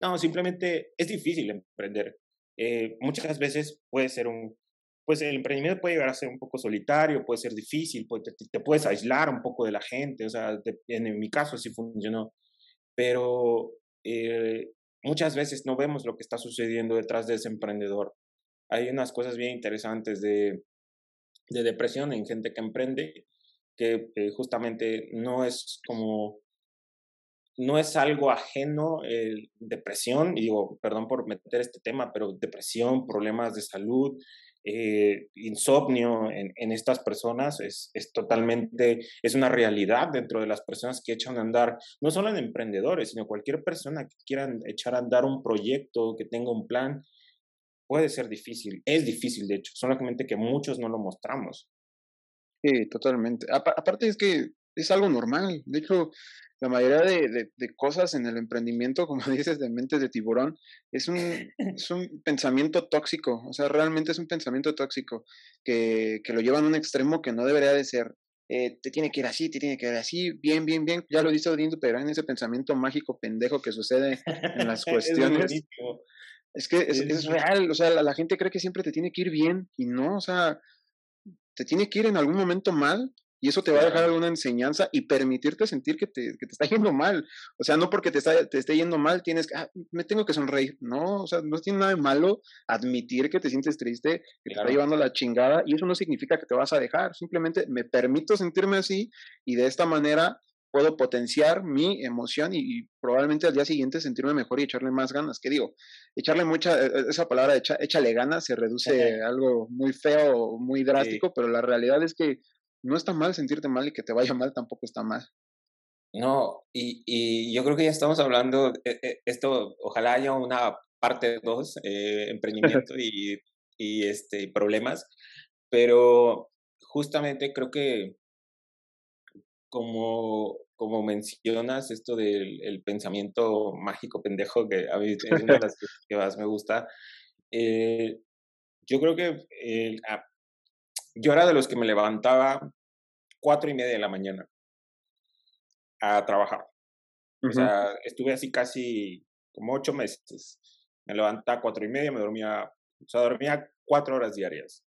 No, simplemente es difícil emprender. Eh, muchas veces puede ser un, pues el emprendimiento puede llegar a ser un poco solitario, puede ser difícil, te, puedes aislar un poco de la gente, o sea, en, mi caso sí funcionó, pero eh, muchas veces no vemos lo que está sucediendo detrás de ese emprendedor. Hay unas cosas bien interesantes de, de depresión en gente que emprende, que eh, justamente no es como no es algo ajeno, eh, depresión, digo, perdón por meter este tema, pero depresión, problemas de salud, eh, insomnio en, estas personas es, es, totalmente, es una realidad dentro de las personas que echan a andar, no solo en emprendedores, sino cualquier persona que quieran echar a andar un proyecto, que tenga un plan, puede ser difícil, es difícil de hecho, solamente que muchos no lo mostramos. Sí, totalmente. aparte es que es algo normal, de hecho, la mayoría de, de, cosas en el emprendimiento, como dices, de mente de tiburón, es un, es un pensamiento tóxico, o sea, realmente es un pensamiento tóxico que, que lo llevan a un extremo que no debería de ser. Eh, te tiene que ir así, te tiene que ir así, bien, bien, bien, ya lo dice Odín, pero en ese pensamiento mágico pendejo que sucede en las cuestiones. es, que es, es, real, o sea, la, la gente cree que siempre te tiene que ir bien y no, o sea, te tiene que ir en algún momento mal y eso te va a dejar alguna enseñanza y permitirte sentir que te, que te está yendo mal. O sea, no porque te, está, te esté yendo mal tienes que, ah, me tengo que sonreír. No, o sea, no tiene nada de malo admitir que te sientes triste, que te está llevando la chingada. Y eso no significa que te vas a dejar. Simplemente me permito sentirme así y de esta manera puedo potenciar mi emoción y, probablemente al día siguiente sentirme mejor y echarle más ganas. ¿Qué digo? Echarle mucha, e, e, esa palabra, echa, échale ganas, se reduce a algo muy feo, muy drástico, pero la realidad es que no está mal sentirte mal y que te vaya mal tampoco está mal. No, y, y yo creo que ya estamos hablando, eh, eh, esto, ojalá haya una parte 2, eh, emprendimiento y, y este, problemas, pero justamente creo que como, como mencionas esto del el pensamiento mágico pendejo, que a mí es una de las que más me gusta, yo creo que yo era de los que me levantaba cuatro y media de la mañana a trabajar. O sea, estuve así casi como ocho meses. Me levantaba a cuatro y media, me dormía, o sea, dormía cuatro horas diarias.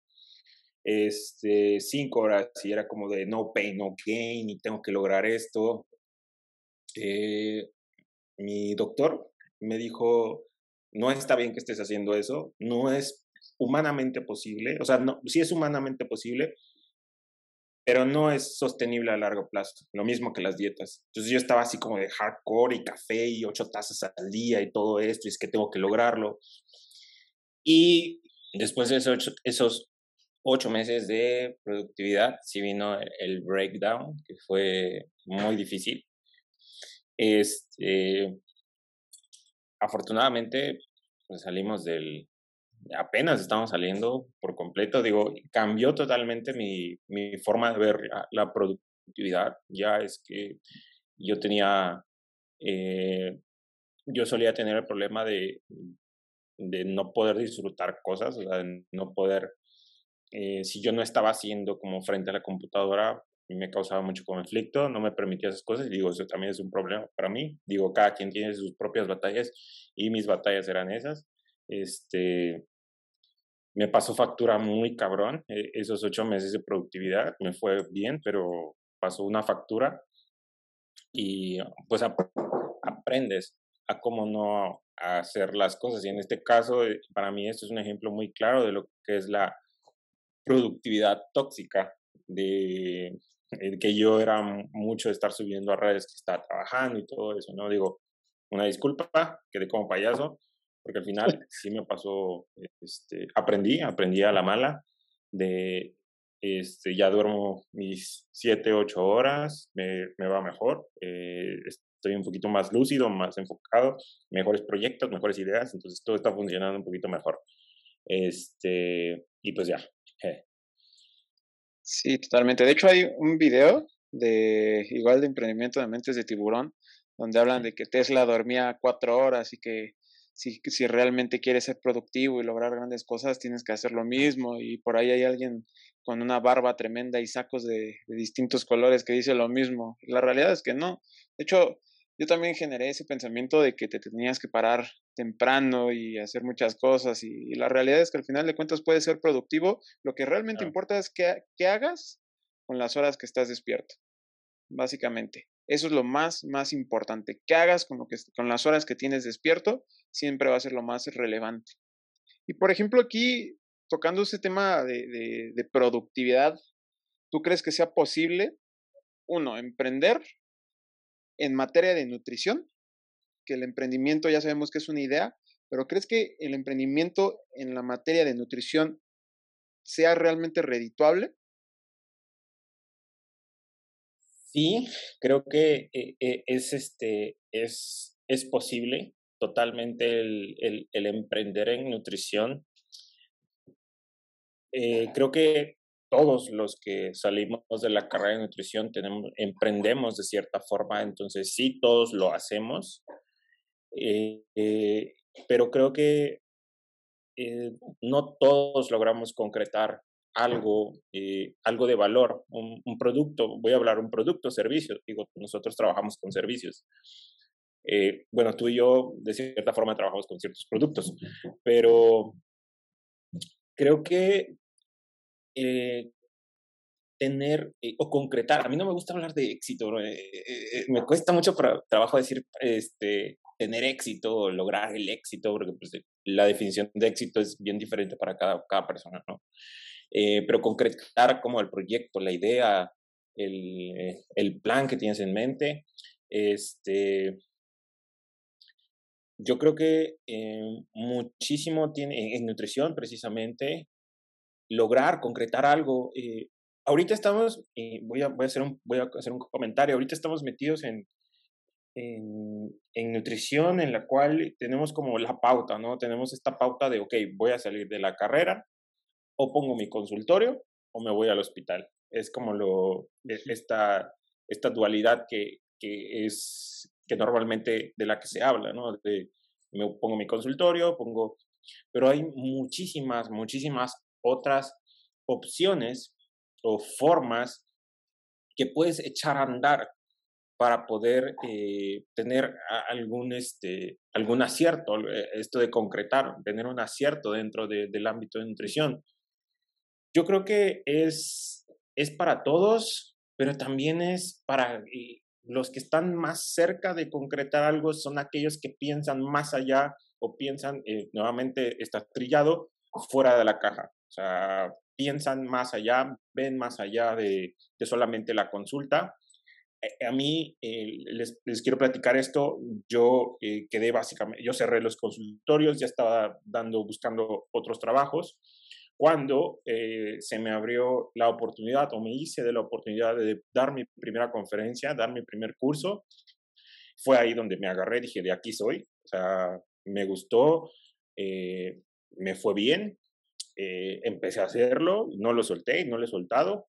este, cinco horas y era como de no pain, no gain y tengo que lograr esto. Eh, mi doctor me dijo, no está bien que estés haciendo eso, no es humanamente posible, o sea, no, sí es humanamente posible, pero no es sostenible a largo plazo, lo mismo que las dietas. Entonces yo estaba así como de hardcore y café y ocho tazas al día y todo esto, y es que tengo que lograrlo. Y después de esos, esos ocho meses de productividad, sí vino el breakdown, que fue muy difícil. Este, afortunadamente, pues salimos del, apenas estamos saliendo por completo, digo, cambió totalmente mi, mi forma de ver la, productividad, ya es que yo tenía, eh, yo solía tener el problema de, de no poder disfrutar cosas, o sea, no poder, eh, si yo no estaba haciendo como frente a la computadora, me causaba mucho conflicto, no me permitía esas cosas y digo, eso también es un problema para mí. Digo, cada quien tiene sus propias batallas y mis batallas eran esas. Este, me pasó factura muy cabrón eh, esos ocho meses de productividad, me fue bien, pero pasó una factura y pues aprendes a cómo no hacer las cosas. Y en este caso, eh, para mí esto es un ejemplo muy claro de lo que es la productividad tóxica, de, que yo era mucho de estar subiendo a redes que estaba trabajando y todo eso, ¿no? Digo, una disculpa, quedé como payaso, porque al final sí me pasó, este, aprendí, aprendí a la mala, de, este, ya duermo mis siete, ocho horas, me, me va mejor, eh, estoy un poquito más lúcido, más enfocado, mejores proyectos, mejores ideas, entonces todo está funcionando un poquito mejor. Este, y pues ya. Sí, totalmente. De hecho, hay un video de igual de emprendimiento de mentes de tiburón, donde hablan de que Tesla dormía cuatro horas y que si, si realmente quieres ser productivo y lograr grandes cosas, tienes que hacer lo mismo. Y por ahí hay alguien con una barba tremenda y sacos de, de distintos colores que dice lo mismo. La realidad es que no. De hecho, yo también generé ese pensamiento de que te tenías que parar temprano y hacer muchas cosas y, la realidad es que al final de cuentas puedes ser productivo. Lo que realmente importa es que, que hagas con las horas que estás despierto, básicamente. Eso es lo más, más importante. Que hagas con, lo que, con las horas que tienes despierto siempre va a ser lo más relevante. Y por ejemplo, aquí, tocando ese tema de, de, productividad, ¿tú crees que sea posible, uno, emprender en materia de nutrición? Que el emprendimiento ya sabemos que es una idea, pero ¿crees que el emprendimiento en la materia de nutrición sea realmente redituable? Sí, creo que eh, eh, es, este, es, es posible totalmente el, el, emprender en nutrición. Eh, creo que todos los que salimos de la carrera de nutrición tenemos, emprendemos de cierta forma, entonces sí, todos lo hacemos, pero creo que no todos logramos concretar algo, eh, algo de valor, un, producto, voy a hablar un producto, servicio, digo, nosotros trabajamos con servicios. Eh, bueno, tú y yo de cierta forma trabajamos con ciertos productos, pero creo que eh, tener o concretar, a mí no me gusta hablar de éxito, me cuesta mucho para, trabajo decir este, tener éxito o lograr el éxito, porque pues, la definición de éxito es bien diferente para cada, cada persona, ¿no? Eh, pero concretar como el proyecto, la idea, el, el, plan que tienes en mente. Este, yo creo que eh, muchísimo tiene en, nutrición precisamente lograr concretar algo. Eh, ahorita estamos, voy, a, voy, a hacer un, voy a hacer un comentario, ahorita estamos metidos en, en, en, nutrición en la cual tenemos como la pauta, ¿no? Tenemos esta pauta de, ok, voy a salir de la carrera, o pongo mi consultorio o me voy al hospital. Es como lo, e, esta, esta dualidad que, que es, que normalmente de la que se habla, ¿no? De, me pongo mi consultorio, pongo, pero hay muchísimas, muchísimas otras opciones o formas que puedes echar a andar para poder eh, tener algún, este, algún acierto, eh, esto de concretar, tener un acierto dentro del ámbito de nutrición. Yo creo que es, es para todos, pero también es para los que están más cerca de concretar algo, son aquellos que piensan más allá o piensan, eh, nuevamente está trillado, fuera de la caja. O sea, piensan más allá, ven más allá de, de solamente la consulta a mí eh, les, quiero platicar esto. Yo eh, quedé básicamente, yo cerré los consultorios, ya estaba dando, buscando otros trabajos. Cuando eh, se me abrió la oportunidad o me hice de la oportunidad de dar mi primera conferencia, dar mi primer curso, fue ahí donde me agarré, dije, de aquí soy. O sea, me gustó, me fue bien, empecé a hacerlo, no lo solté, no lo he soltado.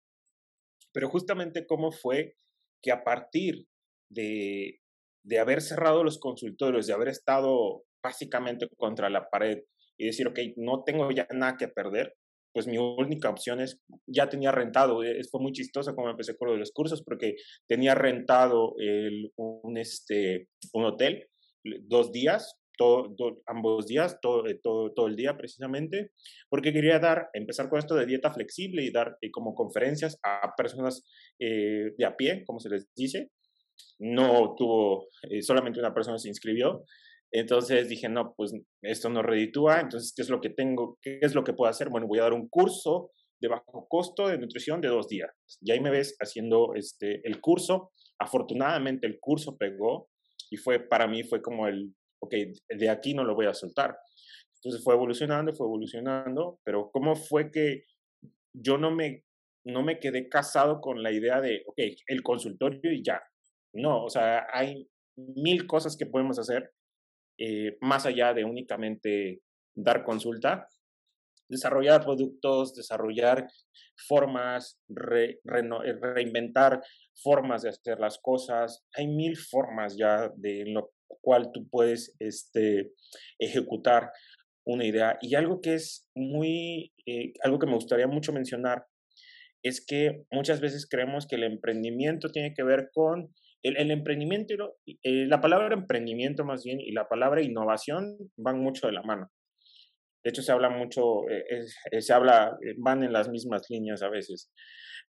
Pero justamente cómo fue que a partir de, de haber cerrado los consultorios, de haber estado básicamente contra la pared y decir, ok, no tengo ya nada que perder, pues mi única opción es, ya tenía rentado, eh, fue muy chistoso como empecé con lo de los cursos, porque tenía rentado el, un, este, un hotel dos días, todo, ambos días, todo, eh, todo, todo el día precisamente, porque quería dar, empezar con esto de dieta flexible y dar eh, como conferencias a personas eh, de a pie, como se les dice. No tuvo, solamente una persona se inscribió. Entonces dije, no, pues esto no reditúa, entonces, ¿qué es lo que tengo? ¿Qué es lo que puedo hacer? Bueno, voy a dar un curso de bajo costo de nutrición de dos días. Y ahí me ves haciendo este, el curso. Afortunadamente el curso pegó y fue para mí fue como el ok, de aquí no lo voy a soltar. Entonces fue evolucionando, fue evolucionando, pero ¿cómo fue que yo no me, no me quedé casado con la idea de, ok, el consultorio y ya? No, o sea, hay mil cosas que podemos hacer eh, más allá de únicamente dar consulta. Desarrollar productos, desarrollar formas, reinventar formas de hacer las cosas. Hay mil formas ya de lo cual tú puedes este, ejecutar una idea. Y algo que es muy, eh, algo que me gustaría mucho mencionar es que muchas veces creemos que el emprendimiento tiene que ver con el, emprendimiento, eh, la palabra emprendimiento más bien y la palabra innovación van mucho de la mano. De hecho, se habla mucho, eh, se habla, van en las mismas líneas a veces.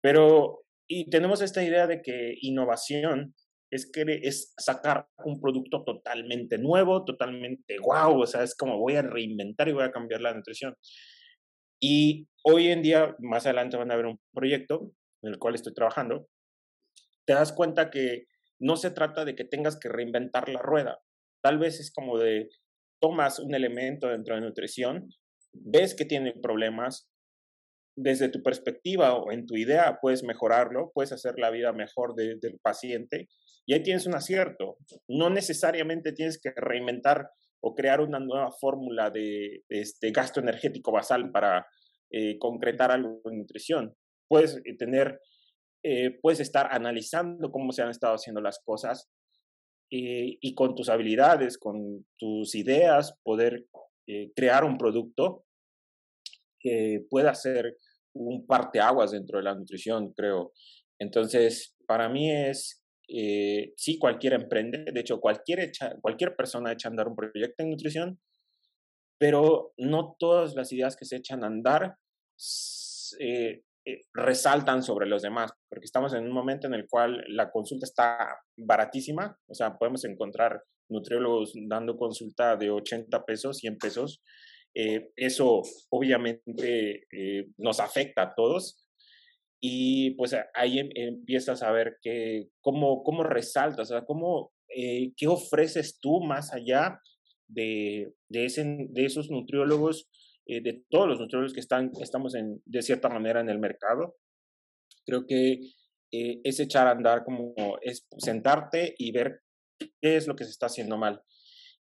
Pero, y tenemos esta idea de que innovación es, que, es sacar un producto totalmente nuevo, totalmente guau, o sea, es como voy a reinventar y voy a cambiar la nutrición. Y hoy en día, más adelante van a ver un proyecto en el cual estoy trabajando, te das cuenta que no se trata de que tengas que reinventar la rueda. Tal vez es como de, tomas un elemento dentro de nutrición, ves que tiene problemas, desde tu perspectiva o en tu idea puedes mejorarlo, puedes hacer la vida mejor del paciente y ahí tienes un acierto. No necesariamente tienes que reinventar o crear una nueva fórmula de, este gasto energético basal para eh, concretar algo en nutrición. Puedes eh, tener, eh, puedes estar analizando cómo se han estado haciendo las cosas y con tus habilidades, con tus ideas, poder crear un producto que pueda ser un parteaguas dentro de la nutrición, creo. Entonces, para mí es eh, sí, cualquier emprende, de hecho, cualquier, cualquier persona echa a andar un proyecto en nutrición, pero no todas las ideas que se echan a andar eh, eh, resaltan sobre los demás, porque estamos en un momento en el cual la consulta está baratísima, o sea, podemos encontrar nutriólogos dando consulta de 80 pesos, 100 pesos. eso obviamente nos afecta a todos, y pues ahí em, empiezas a ver que, cómo, cómo resaltas, o sea, cómo, eh, qué ofreces tú más allá de, de, ese, de esos nutriólogos, eh, de todos los nutriólogos que están, estamos en, de cierta manera en el mercado. Creo que eh, es echar a andar como es sentarte y ver qué es lo que se está haciendo mal.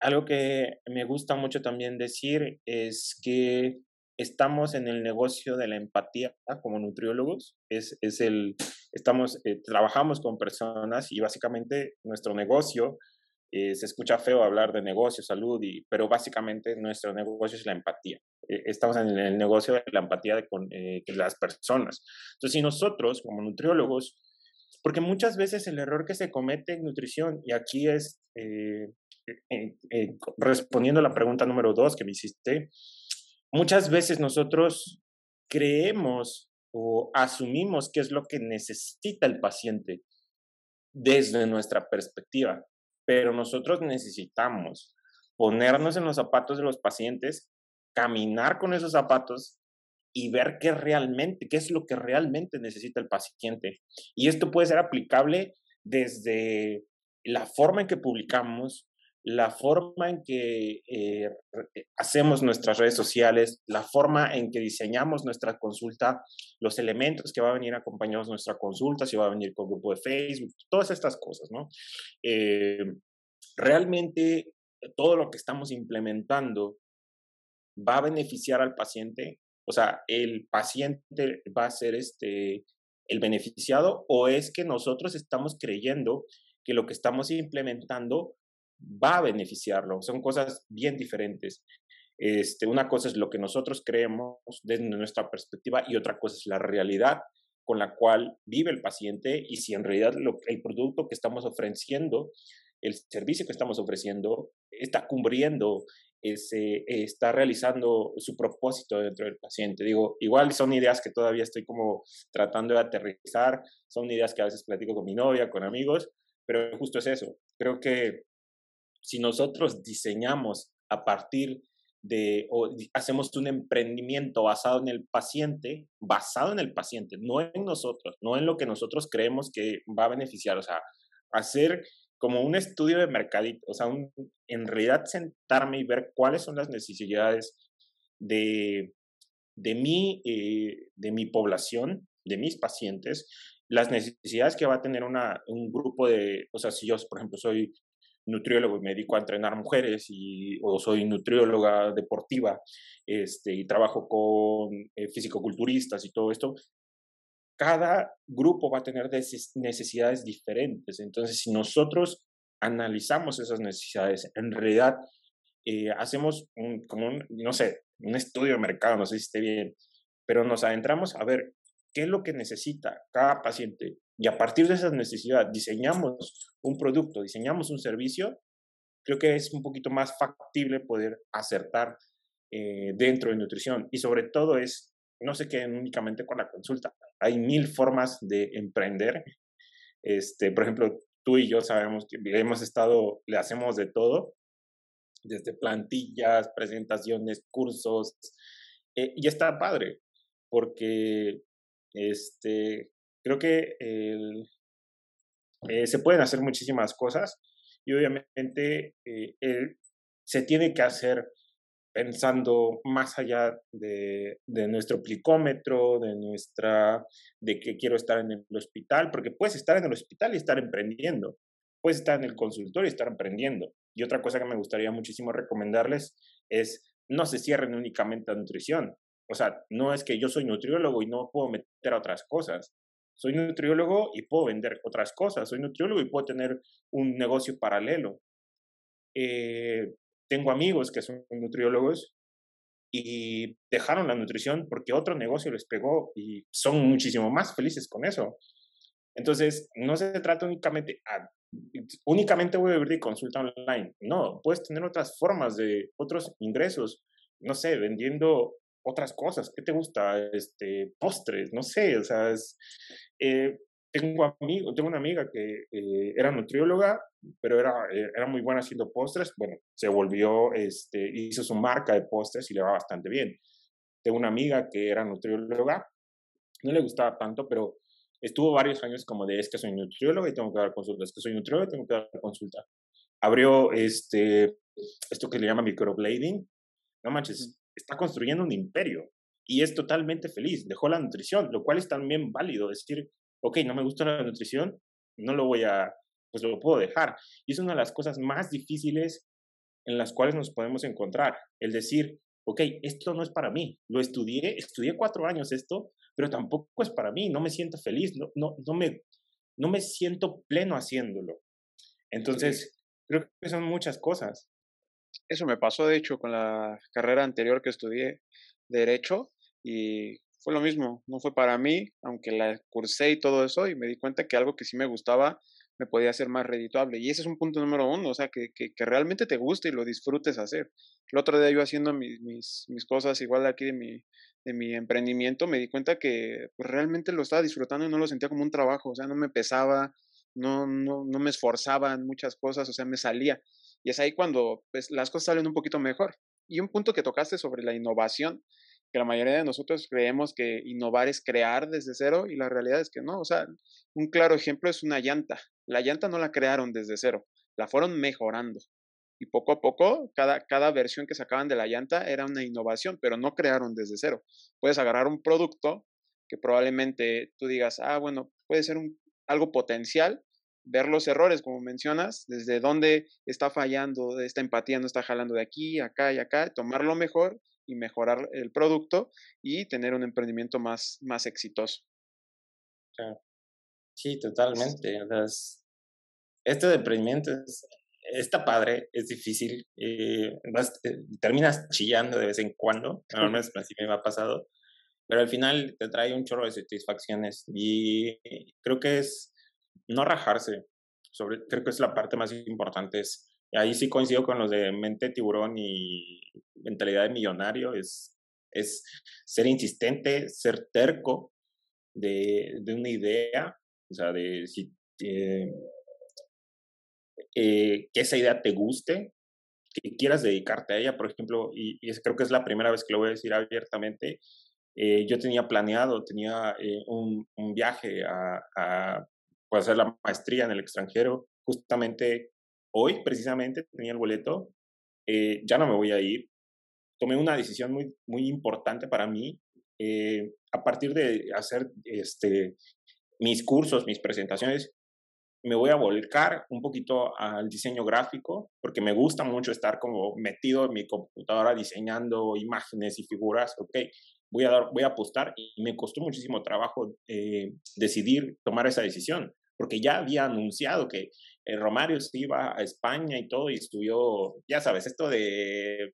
Algo que me gusta mucho también decir es que estamos en el negocio de la empatía como nutriólogos. Es, es el, estamos, eh, trabajamos con personas y básicamente nuestro negocio, eh, se escucha feo hablar de negocio, salud, y, pero básicamente nuestro negocio es la empatía. Eh, estamos en el negocio de la empatía de, con las personas. Entonces, si nosotros como nutriólogos, porque muchas veces el error que se comete en nutrición, y aquí es respondiendo a la pregunta número dos que me hiciste, muchas veces nosotros creemos o asumimos qué es lo que necesita el paciente desde nuestra perspectiva, pero nosotros necesitamos ponernos en los zapatos de los pacientes, caminar con esos zapatos y ver qué realmente, qué es lo que realmente necesita el paciente. Y esto puede ser aplicable desde la forma en que publicamos, la forma en que eh, eh, hacemos nuestras redes sociales, la forma en que diseñamos nuestra consulta, los elementos que va a venir acompañados nuestra consulta, si va a venir con grupo de Facebook, todas estas cosas, ¿no? Eh, realmente todo lo que estamos implementando va a beneficiar al paciente, o sea, el paciente va a ser este el beneficiado o es que nosotros estamos creyendo que lo que estamos implementando va a beneficiarlo. Son cosas bien diferentes. Este, una cosa es lo que nosotros creemos desde nuestra perspectiva y otra cosa es la realidad con la cual vive el paciente y si en realidad lo, el producto que estamos ofreciendo, el servicio que estamos ofreciendo, está cubriendo, ese, está realizando su propósito dentro del paciente. Digo, igual son ideas que todavía estoy como tratando de aterrizar, son ideas que a veces platico con mi novia, con amigos, pero justo es eso. Creo que si nosotros diseñamos a partir de, o hacemos un emprendimiento basado en el paciente, basado en el paciente, no en nosotros, no en lo que nosotros creemos que va a beneficiar, o sea, hacer como un estudio de mercadito, o sea, en realidad sentarme y ver cuáles son las necesidades de, de, mi, eh, de mi población, de mis pacientes, las necesidades que va a tener una, un grupo de, o sea, si yo, por ejemplo, soy nutriólogo y me dedico a entrenar mujeres y, o soy nutrióloga deportiva este, y trabajo con eh, fisicoculturistas y todo esto, cada grupo va a tener necesidades diferentes. Entonces, si nosotros analizamos esas necesidades, en realidad eh, hacemos un, como un, no sé, un estudio de mercado, no sé si esté bien, pero nos adentramos a ver qué es lo que necesita cada paciente y a partir de esa necesidad diseñamos un producto, diseñamos un servicio, creo que es un poquito más factible poder acertar eh, dentro de nutrición y sobre todo es, no se queden únicamente con la consulta, hay mil formas de emprender. Este, por ejemplo, tú y yo sabemos que hemos estado, le hacemos de todo, desde plantillas, presentaciones, cursos, eh, y está padre, porque este, creo que eh, se pueden hacer muchísimas cosas y obviamente eh, se tiene que hacer pensando más allá de, de, nuestro plicómetro, de nuestra, de que quiero estar en el hospital, porque puedes estar en el hospital y estar emprendiendo, puedes estar en el consultorio y estar emprendiendo. Y otra cosa que me gustaría muchísimo recomendarles es no se cierren únicamente a nutrición. O sea, no es que yo soy nutriólogo y no puedo meter a otras cosas. Soy nutriólogo y puedo vender otras cosas. Soy nutriólogo y puedo tener un negocio paralelo. Eh, tengo amigos que son nutriólogos y dejaron la nutrición porque otro negocio les pegó y son muchísimo más felices con eso. Entonces, no se trata únicamente, a, únicamente voy a vivir de consulta online. No, puedes tener otras formas de otros ingresos. No sé, vendiendo otras cosas. ¿Qué te gusta? Este, postres, no sé, o sea, es, eh, tengo, amigo, tengo una amiga que eh, era nutrióloga, pero era, eh, era muy buena haciendo postres. Bueno, se volvió, este, hizo su marca de postres y le va bastante bien. Tengo una amiga que era nutrióloga, no le gustaba tanto, pero estuvo varios años como de es que soy nutrióloga y tengo que dar consulta, es que soy nutrióloga y tengo que dar consulta. Abrió este, esto que le llama microblading. No manches, está construyendo un imperio y es totalmente feliz. Dejó la nutrición, lo cual es también válido. decir, ok, no me gusta la nutrición, no lo voy a, pues lo puedo dejar. Y es una de las cosas más difíciles en las cuales nos podemos encontrar. El decir, ok, esto no es para mí. Lo estudié, estudié cuatro años esto, pero tampoco es para mí. No me siento feliz, no, no, no, me, no me siento pleno haciéndolo. Entonces, creo que son muchas cosas. Eso me pasó, de hecho, con la carrera anterior que estudié, Derecho, y fue lo mismo, no fue para mí, aunque la cursé y todo eso, y me di cuenta que algo que sí me gustaba, me podía ser más redituable. Y ese es un punto número uno, o sea, que, que, que realmente te guste y lo disfrutes hacer. El otro día yo haciendo mis, mis, mis cosas igual aquí de mi, de mi emprendimiento, me di cuenta que pues, realmente lo estaba disfrutando y no lo sentía como un trabajo, o sea, no me pesaba, no, no, no me esforzaba en muchas cosas, o sea, me salía. Y es ahí cuando pues, las cosas salen un poquito mejor. Y un punto que tocaste sobre la innovación, que la mayoría de nosotros creemos que innovar es crear desde cero y la realidad es que no. O sea, un claro ejemplo es una llanta. La llanta no la crearon desde cero, la fueron mejorando. Y poco a poco, cada, cada versión que sacaban de la llanta era una innovación, pero no crearon desde cero. Puedes agarrar un producto que probablemente tú digas, ah, bueno, puede ser un, algo potencial, ver los errores, como mencionas, desde dónde está fallando, esta empatía no está jalando de aquí, acá y acá, tomarlo mejor y mejorar el producto y tener un emprendimiento más, más exitoso. Sí, totalmente. este de emprendimiento está padre, es difícil, eh, eh, terminas chillando de vez en cuando, al menos así me ha pasado, pero al final te trae un chorro de satisfacciones y creo que es no rajarse, sobre, creo que es la parte más importante, es, ahí sí coincido con los de mente tiburón y mentalidad de millonario, es, es ser insistente, ser terco de, de una idea, o sea, de si, eh, eh, que esa idea te guste, que quieras dedicarte a ella, por ejemplo, y, y creo que es la primera vez que lo voy a decir abiertamente, eh, yo tenía planeado, tenía un, un, viaje a, a pues, hacer la maestría en el extranjero, justamente hoy precisamente tenía el boleto, ya no me voy a ir, tomé una decisión muy, muy importante para mí. Eh, a partir de hacer este, mis cursos, mis presentaciones, me voy a volcar un poquito al diseño gráfico, porque me gusta mucho estar como metido en mi computadora diseñando imágenes y figuras. Ok, voy a, dar, voy a apostar y me costó muchísimo trabajo eh, decidir tomar esa decisión, porque ya había anunciado que eh, Romario se iba a España y todo y estudió, ya sabes, esto de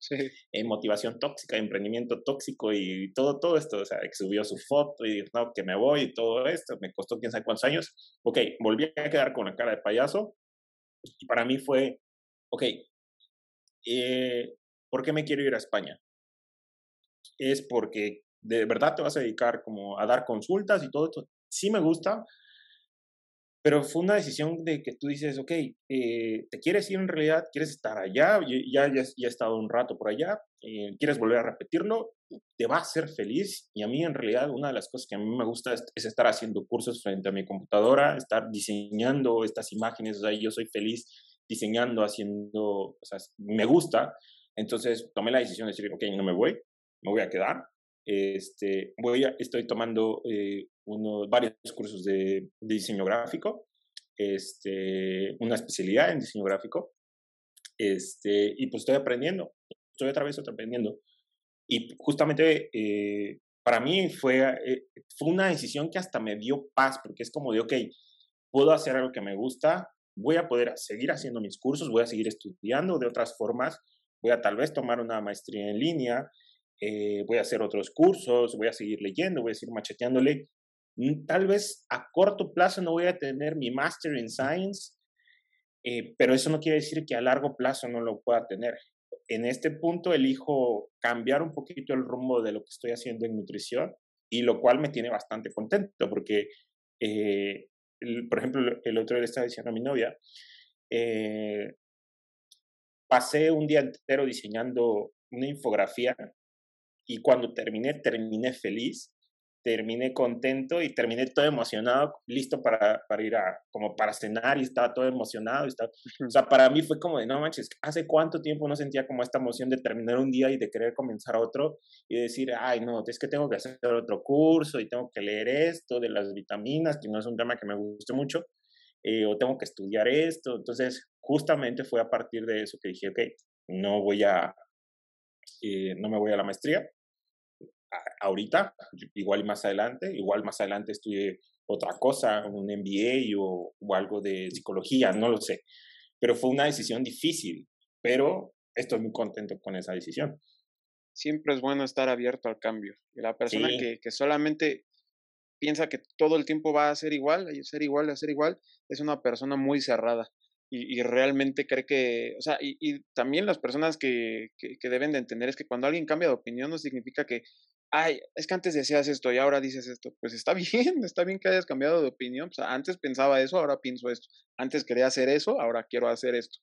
eh, motivación tóxica, emprendimiento tóxico y todo, todo esto, o sea, que subió su foto y dijo, no, que me voy y todo esto, me costó quién sabe cuántos años. Ok, volví a quedar con la cara de payaso y para mí fue, ok, eh, ¿por qué me quiero ir a España? Es porque de verdad te vas a dedicar como a dar consultas y todo esto. Sí me gusta, pero fue una decisión de que tú dices, ok, eh, ¿te quieres ir en realidad? ¿Quieres estar allá? Ya, ya, ya he estado un rato por allá, eh, ¿quieres volver a repetirlo? Te va a hacer feliz. Y a mí en realidad una de las cosas que a mí me gusta es, estar haciendo cursos frente a mi computadora, estar diseñando estas imágenes, o sea, yo soy feliz diseñando, haciendo, o sea, me gusta. Entonces tomé la decisión de decir, ok, no me voy, me voy a quedar. Este, voy a, estoy tomando eh, varios cursos de, diseño gráfico, este, una especialidad en diseño gráfico, este, y pues estoy aprendiendo, estoy otra vez aprendiendo. Y justamente eh, para mí fue, eh, fue una decisión que hasta me dio paz, porque es como de, ok, puedo hacer algo que me gusta, voy a poder seguir haciendo mis cursos, voy a seguir estudiando de otras formas, voy a tal vez tomar una maestría en línea, eh, voy a hacer otros cursos, voy a seguir leyendo, voy a seguir macheteándole Mm, tal vez a corto plazo no voy a tener mi Master in Science, eh, pero eso no quiere decir que a largo plazo no lo pueda tener. En este punto elijo cambiar un poquito el rumbo de lo que estoy haciendo en nutrición y lo cual me tiene bastante contento porque, eh, por ejemplo, el otro día le estaba diciendo a mi novia, eh, pasé un día entero diseñando una infografía y cuando terminé, terminé feliz terminé contento y terminé todo emocionado, listo para, para ir a, como para cenar y estaba todo emocionado. Y estaba, O sea, para mí fue como de, no manches, ¿hace cuánto tiempo no sentía como esta emoción de terminar un día y de querer comenzar otro y decir, ay, no, es que tengo que hacer otro curso y tengo que leer esto de las vitaminas, que no es un tema que me guste mucho, eh, o tengo que estudiar esto. Entonces, justamente fue a partir de eso que dije, ok, no voy a, eh, no me voy a la maestría, ahorita, igual más adelante, igual más adelante estudié otra cosa, un MBA o, o, algo de psicología, no lo sé. Pero fue una decisión difícil, pero estoy muy contento con esa decisión. Siempre es bueno estar abierto al cambio. Y la persona que, que, solamente piensa que todo el tiempo va a ser igual, a ser igual, a ser igual, es una persona muy cerrada. Y, realmente cree que, o sea, y, también las personas que, que, deben de entender es que cuando alguien cambia de opinión no significa que, ay, es que antes decías esto y ahora dices esto. Pues está bien, está bien que hayas cambiado de opinión. Sea, antes pensaba eso, ahora pienso esto. Antes quería hacer eso, ahora quiero hacer esto.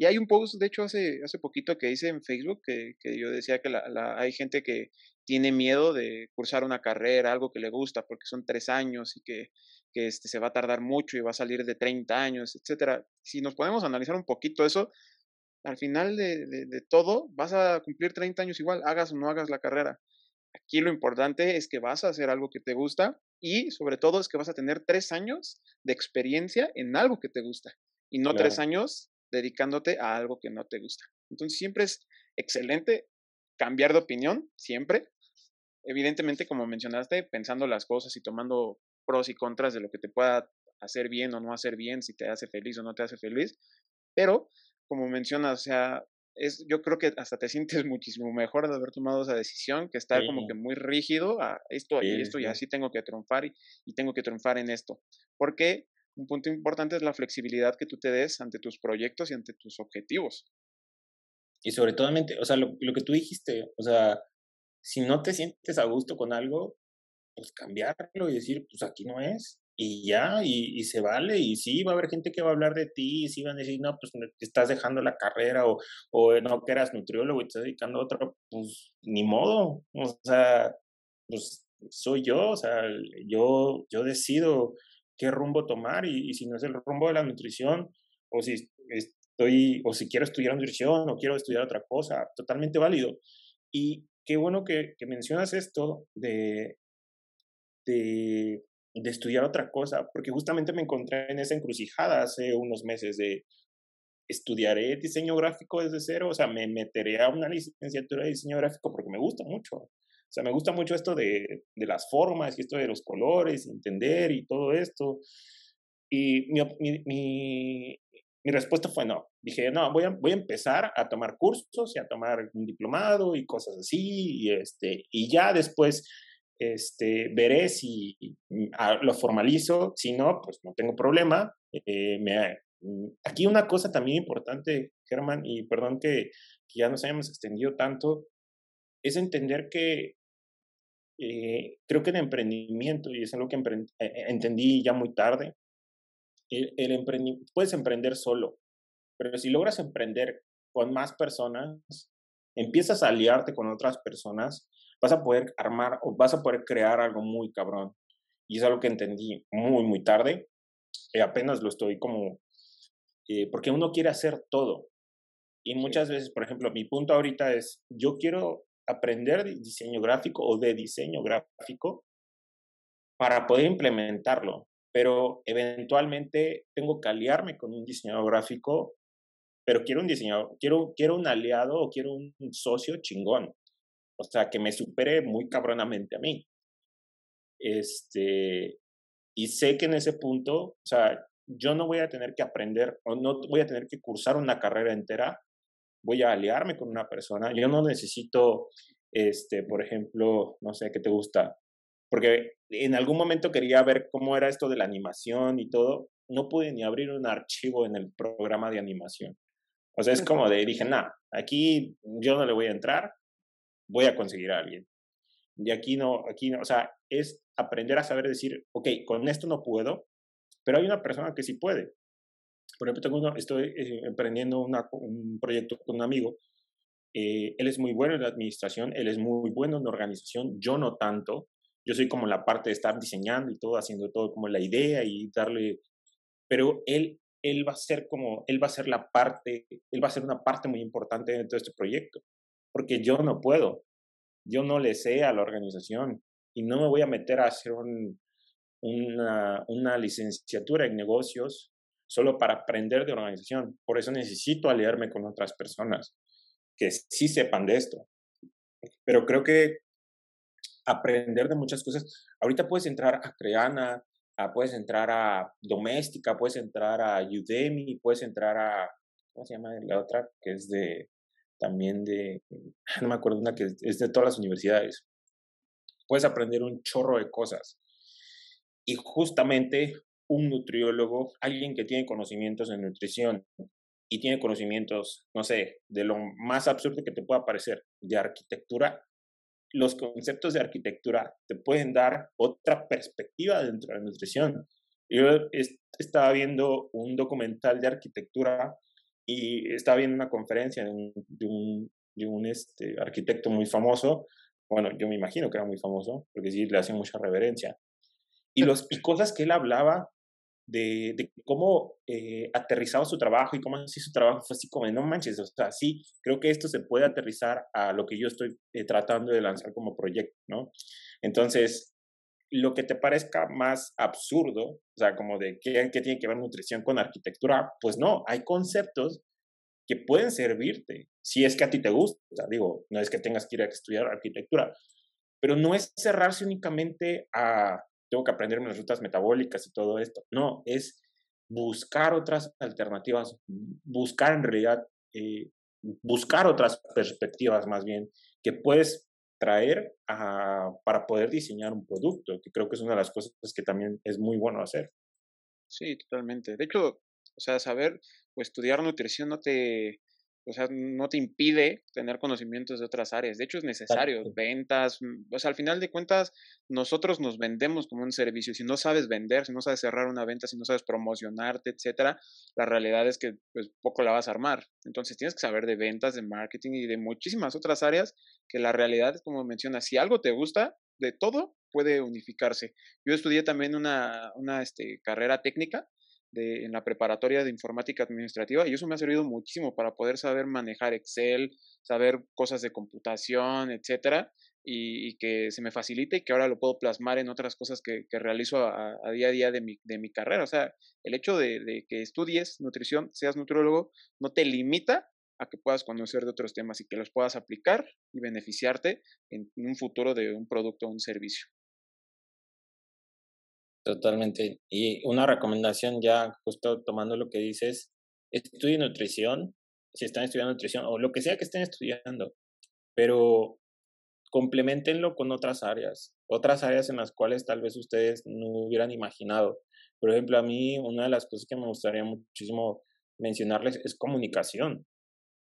Y hay un post, de hecho, hace, hace poquito que hice en Facebook que, que yo decía que la, hay gente que tiene miedo de cursar una carrera, algo que le gusta, porque son tres años y que, que este, se va a tardar mucho y va a salir de 30 años, etcétera. Si nos podemos analizar un poquito eso, al final de, de, de todo vas a cumplir 30 años igual, hagas o no hagas la carrera. Aquí lo importante es que vas a hacer algo que te gusta y sobre todo es que vas a tener tres años de experiencia en algo que te gusta y no tres años dedicándote a algo que no te gusta. Entonces siempre es excelente cambiar de opinión, siempre. Evidentemente, como mencionaste, pensando las cosas y tomando pros y contras de lo que te pueda hacer bien o no hacer bien, si te hace feliz o no te hace feliz. Pero, como mencionas, o sea, es, yo creo que hasta te sientes muchísimo mejor de haber tomado esa decisión que estar como que muy rígido a esto y esto y así tengo que triunfar y, y, tengo que triunfar en esto. Porque un punto importante es la flexibilidad que tú te des ante tus proyectos y ante tus objetivos. Y sobre todo, o sea, lo, lo que tú dijiste, o sea, si no te sientes a gusto con algo, pues cambiarlo y decir, pues aquí no es, y ya, y, se vale, y sí, va a haber gente que va a hablar de ti, y sí van a decir, no, pues estás dejando la carrera, o, o no, que eras nutriólogo y te estás dedicando a otro, pues ni modo, o sea, pues soy yo, o sea, yo, yo decido qué rumbo tomar, y, y si no es el rumbo de la nutrición, o si estoy, o si quiero estudiar nutrición, o quiero estudiar otra cosa, totalmente válido. Y qué bueno que, que mencionas esto de, de de estudiar otra cosa, porque justamente me encontré en esa encrucijada hace unos meses de estudiaré diseño gráfico desde cero, o sea, me meteré a una licenciatura de diseño gráfico porque me gusta mucho. O sea, me gusta mucho esto de, de las formas y esto de los colores, entender y todo esto. Y mi, mi, mi, respuesta fue no. Dije, no, voy a, voy a empezar a tomar cursos y a tomar un diplomado y cosas así. Y, este, y ya después este, veré si ah, lo formalizo, si no, pues no tengo problema. Eh, me, mm, aquí una cosa también importante, Germán, y perdón que, ya nos hayamos extendido tanto, es entender que eh, creo que el emprendimiento, y es algo que eh, entendí ya muy tarde, el, el puedes emprender solo, pero si logras emprender con más personas, empiezas a aliarte con otras personas, vas a poder armar o vas a poder crear algo muy cabrón. Y es algo que entendí muy, muy tarde. y apenas lo estoy como, eh, porque uno quiere hacer todo. Y muchas veces, por ejemplo, mi punto ahorita es, yo quiero aprender diseño gráfico o de diseño gráfico para poder implementarlo, pero eventualmente tengo que aliarme con un diseñador gráfico, pero quiero un diseñador, quiero, quiero un aliado o quiero un socio chingón. O sea, que me supere muy cabronamente a mí. Este, y sé que en ese punto, o sea, yo no voy a tener que aprender o no voy a tener que cursar una carrera entera. Voy a aliarme con una persona. Yo no necesito, este, por ejemplo, no sé, ¿qué te gusta? Porque en algún momento quería ver cómo era esto de la animación y todo. No pude ni abrir un archivo en el programa de animación. O sea, es como de, dije, nada, aquí yo no le voy a entrar, voy a conseguir a alguien. Y aquí no, aquí no, o sea, es aprender a saber decir, ok, con esto no puedo, pero hay una persona que sí puede. Por ejemplo, tengo estoy eh, emprendiendo un proyecto con un amigo. Eh, él es muy bueno en la administración, él es muy bueno en la organización, yo no tanto. Yo soy como la parte de estar diseñando y todo, haciendo todo como la idea y darle, pero él, él va a ser como, él va a ser la parte, él va a ser una parte muy importante de todo este proyecto porque yo no puedo, yo no le sé a la organización y no me voy a meter a hacer una, una licenciatura en negocios solo para aprender de organización. Por eso necesito aliarme con otras personas que sí sepan de esto. Pero creo que aprender de muchas cosas. Ahorita puedes entrar a Creana, puedes entrar a Doméstica, puedes entrar a Udemy, puedes entrar a, ¿cómo se llama la otra? Que es de, también de, no me acuerdo una que es de todas las universidades. Puedes aprender un chorro de cosas. Y justamente un nutriólogo, alguien que tiene conocimientos en nutrición y tiene conocimientos, no sé, de lo más absurdo que te pueda parecer, de arquitectura, los conceptos de arquitectura te pueden dar otra perspectiva dentro de la nutrición. Yo estaba viendo un documental de arquitectura y estaba viendo una conferencia de un, de un, de un este, arquitecto muy famoso. Bueno, yo me imagino que era muy famoso, porque sí le hacen mucha reverencia. Y, los, y cosas que él hablaba de, de cómo eh, aterrizaba su trabajo y cómo hacía su trabajo, fue así como, no manches, o sea, sí, creo que esto se puede aterrizar a lo que yo estoy eh, tratando de lanzar como proyecto, ¿no? Entonces, lo que te parezca más absurdo, o sea, como de qué, qué tiene que ver nutrición con arquitectura, pues no, hay conceptos que pueden servirte, si es que a ti te gusta, digo, no es que tengas que ir a estudiar arquitectura, pero no es cerrarse únicamente a tengo que aprenderme las rutas metabólicas y todo esto. No, es buscar otras alternativas, buscar en realidad, eh, buscar otras perspectivas más bien que puedes traer para poder diseñar un producto, que creo que es una de las cosas que también es muy bueno hacer. Sí, totalmente. De hecho, o sea, saber o estudiar nutrición no te, o sea, no te impide tener conocimientos de otras áreas. De hecho, es necesario. Ventas, mm, o sea, al final de cuentas, nosotros nos vendemos como un servicio. Si no sabes vender, si no sabes cerrar una venta, si no sabes promocionarte, etcétera, la realidad es que pues poco la vas a armar. Entonces tienes que saber de ventas, de marketing y de muchísimas otras áreas que la realidad es como mencionas, si algo te gusta, de todo puede unificarse. Yo estudié también una, una este, carrera técnica de, en la preparatoria de informática administrativa y eso me ha servido muchísimo para poder saber manejar Excel, saber cosas de computación, etcétera, y, que se me facilite y que ahora lo puedo plasmar en otras cosas que, que realizo a, día a día de mi, de mi carrera. O sea, el hecho de, de que estudies nutrición, seas nutriólogo, no te limita a que puedas conocer de otros temas y que los puedas aplicar y beneficiarte en un futuro de un producto o un servicio. Totalmente. Y una recomendación ya, justo tomando lo que dices, estudien nutrición, si están estudiando nutrición o lo que sea que estén estudiando, pero complementenlo con otras áreas, otras áreas en las cuales tal vez ustedes no hubieran imaginado. Por ejemplo, a mí una de las cosas que me gustaría muchísimo mencionarles es comunicación.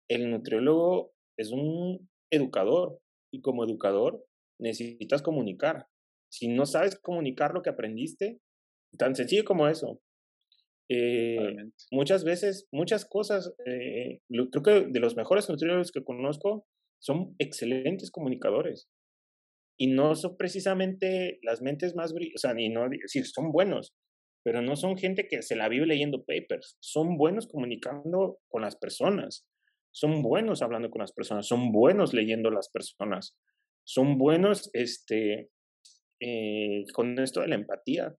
El nutriólogo es un educador y como educador necesitas comunicar si no sabes comunicar lo que aprendiste, tan sencillo como eso. Eh, muchas veces, muchas cosas, eh, creo que de los mejores nutriólogos que conozco son excelentes comunicadores. Y no son precisamente las mentes más brillantes, o sea, ni no, sí, son buenos, pero no son gente que se la vive leyendo papers. Son buenos comunicando con las personas. Son buenos hablando con las personas. Son buenos leyendo las personas. Son buenos este, eh, con esto de la empatía.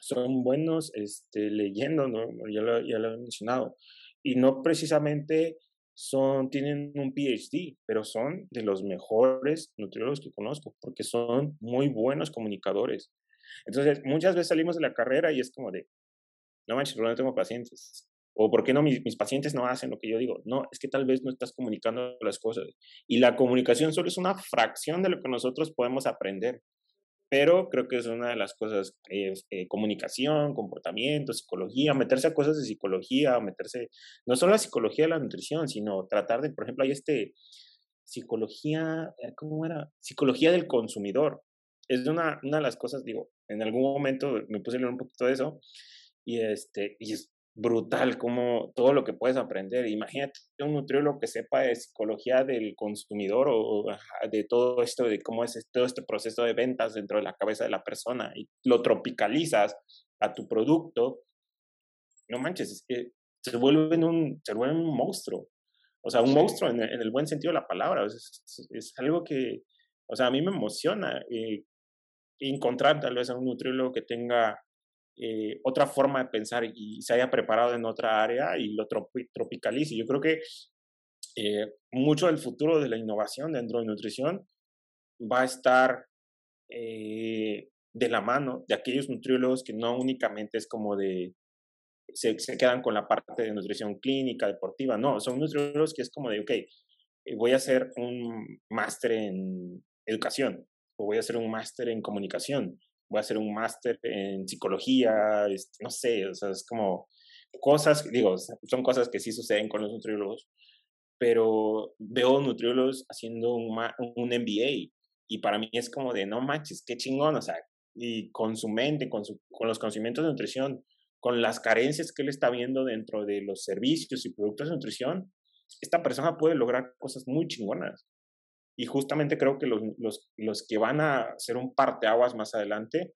Son buenos este, leyendo, ¿no? ya, lo, ya lo he mencionado. Y no precisamente son, tienen un PhD, pero son de los mejores nutriólogos que conozco, porque son muy buenos comunicadores. Entonces, muchas veces salimos de la carrera y es como de, no manches, pero no tengo pacientes. O ¿por qué no mis, mis, pacientes no hacen lo que yo digo? No, es que tal vez no estás comunicando las cosas. Y la comunicación solo es una fracción de lo que nosotros podemos aprender pero creo que es una de las cosas, eh, comunicación, comportamiento, psicología, meterse a cosas de psicología, meterse, no solo la psicología de la nutrición, sino tratar de, por ejemplo, hay este, psicología, eh, ¿cómo era? Psicología del consumidor. Es una, una de las cosas, digo, en algún momento me puse a leer un poquito de eso, y, este, y es, brutal como todo lo que puedes aprender. Imagínate un nutriólogo que sepa de psicología del consumidor o, de todo esto, de cómo es todo este proceso de ventas dentro de la cabeza de la persona y lo tropicalizas a tu producto. No manches, se vuelve un, se vuelve un monstruo. O sea, un monstruo en, el buen sentido de la palabra. Es, es, algo que, o sea, a mí me emociona eh, encontrar tal vez a un nutriólogo que tenga eh, otra forma de pensar y se haya preparado en otra área y lo tropicalice. Yo creo que eh, mucho del futuro de la innovación dentro de nutrición va a estar eh, de la mano de aquellos nutriólogos que no únicamente es como de, se, se, quedan con la parte de nutrición clínica, deportiva, no, son nutriólogos que es como de, ok, voy a hacer un máster en educación o voy a hacer un máster en comunicación voy a hacer un máster en psicología, no sé, o sea, es como cosas, digo, son cosas que sí suceden con los nutriólogos, pero veo nutriólogos haciendo un, un MBA y para mí es como de, no manches, qué chingón, o sea, y con su mente, con, su, con los conocimientos de nutrición, con las carencias que él está viendo dentro de los servicios y productos de nutrición, esta persona puede lograr cosas muy chingonas. Y justamente creo que los, los, los que van a ser un parteaguas más adelante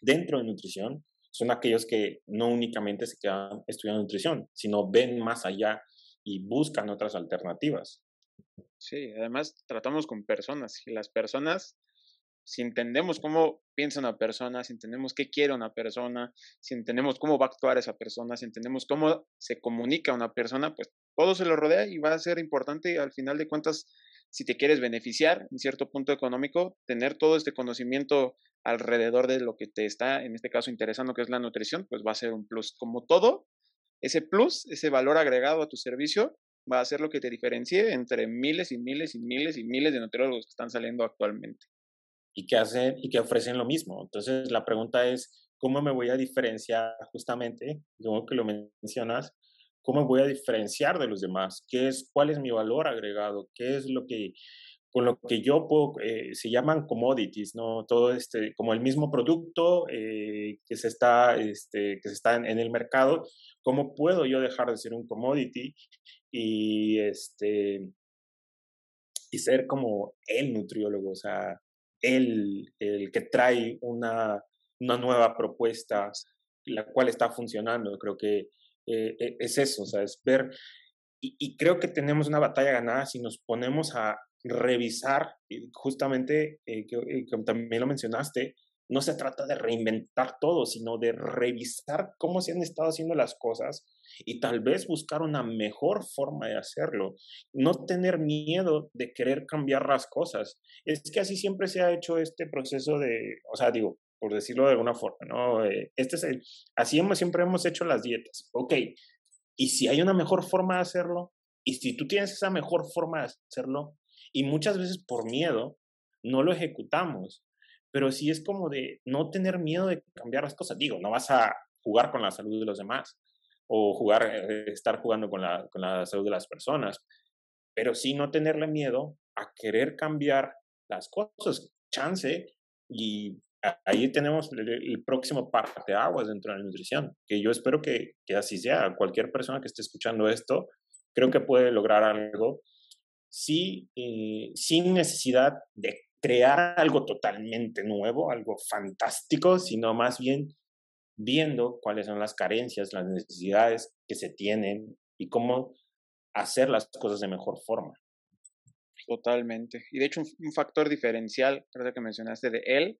dentro de nutrición son aquellos que no únicamente se quedan estudiando nutrición, sino ven más allá y buscan otras alternativas. Sí, además tratamos con personas y las personas si entendemos cómo piensa una persona, si entendemos qué quiere una persona, si entendemos cómo va a actuar esa persona, si entendemos cómo se comunica una persona, pues todo se lo rodea y va a ser importante al final de cuentas, si te quieres beneficiar en cierto punto económico, tener todo este conocimiento alrededor de lo que te está, en este caso, interesando, que es la nutrición, pues va a ser un plus. Como todo, ese plus, ese valor agregado a tu servicio, va a ser lo que te diferencie entre miles y miles y miles y miles de nutriólogos que están saliendo actualmente y que hacen y que ofrecen lo mismo. Entonces la pregunta es, ¿cómo me voy a diferenciar justamente, como que lo mencionas, cómo voy a diferenciar de los demás? ¿Qué es, cuál es mi valor agregado? ¿Qué es lo que con lo que yo puedo, eh, se llaman commodities, ¿no? Todo este, como el mismo producto eh, que se está, este, que se está en, el mercado, ¿cómo puedo yo dejar de ser un commodity y, este, y ser como el nutriólogo? O sea, el, el que trae una, una nueva propuesta, la cual está funcionando. Creo que eh, e, es eso, o sea, es ver, y, creo que tenemos una batalla ganada si nos ponemos a revisar, justamente, eh, que, eh, también lo mencionaste, no se trata de reinventar todo, sino de revisar cómo se han estado haciendo las cosas y tal vez buscar una mejor forma de hacerlo. No tener miedo de querer cambiar las cosas. Es que así siempre se ha hecho este proceso de, o sea, digo, por decirlo de alguna forma, ¿no? Eh, este es el, así hemos, siempre hemos hecho las dietas. Ok, y si hay una mejor forma de hacerlo, y si tú tienes esa mejor forma de hacerlo, y muchas veces por miedo, no lo ejecutamos. Pero sí es como de no tener miedo de cambiar las cosas. Digo, no vas a jugar con la salud de los demás, o jugar, eh, estar jugando con la, con la salud de las personas, pero sí no tenerle miedo a querer cambiar las cosas, chance, y ahí tenemos el, próximo parte de aguas dentro de la nutrición, que yo espero que, que así sea. Cualquier persona que esté escuchando esto, creo que puede lograr algo sí, eh, sin necesidad de crear algo totalmente nuevo, algo fantástico, sino más bien viendo cuáles son las carencias, las necesidades que se tienen y cómo hacer las cosas de mejor forma. Totalmente. Y de hecho, un, factor diferencial, creo que mencionaste de él,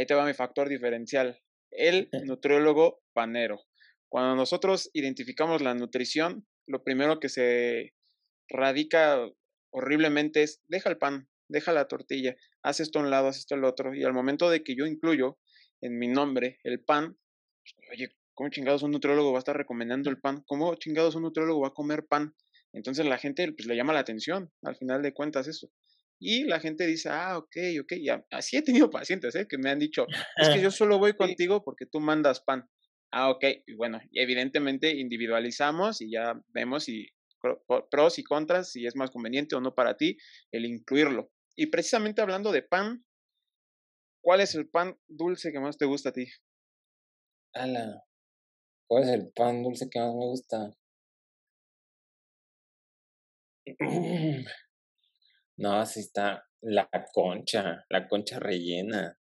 ahí te va mi factor diferencial. El nutriólogo panero. Cuando nosotros identificamos la nutrición, lo primero que se radica horriblemente es, deja el pan, deja la tortilla, haz esto a un lado, haz esto al otro. Y al momento de que yo incluyo en mi nombre el pan, oye, ¿cómo chingados un nutriólogo va a estar recomendando el pan? ¿Cómo chingados un nutriólogo va a comer pan? Entonces la gente pues, le llama la atención, al final de cuentas eso. Y la gente dice, ah, ok, ok, ya. Así he tenido pacientes ¿eh? que me han dicho, es que yo solo voy contigo porque tú mandas pan. Ah, ok, y bueno, evidentemente individualizamos y ya vemos si pros y contras, si es más conveniente o no para ti el incluirlo. Y precisamente hablando de pan, ¿cuál es el pan dulce que más te gusta a ti? Ala, ¿cuál es el pan dulce que más me gusta? No, así está la concha, la concha rellena.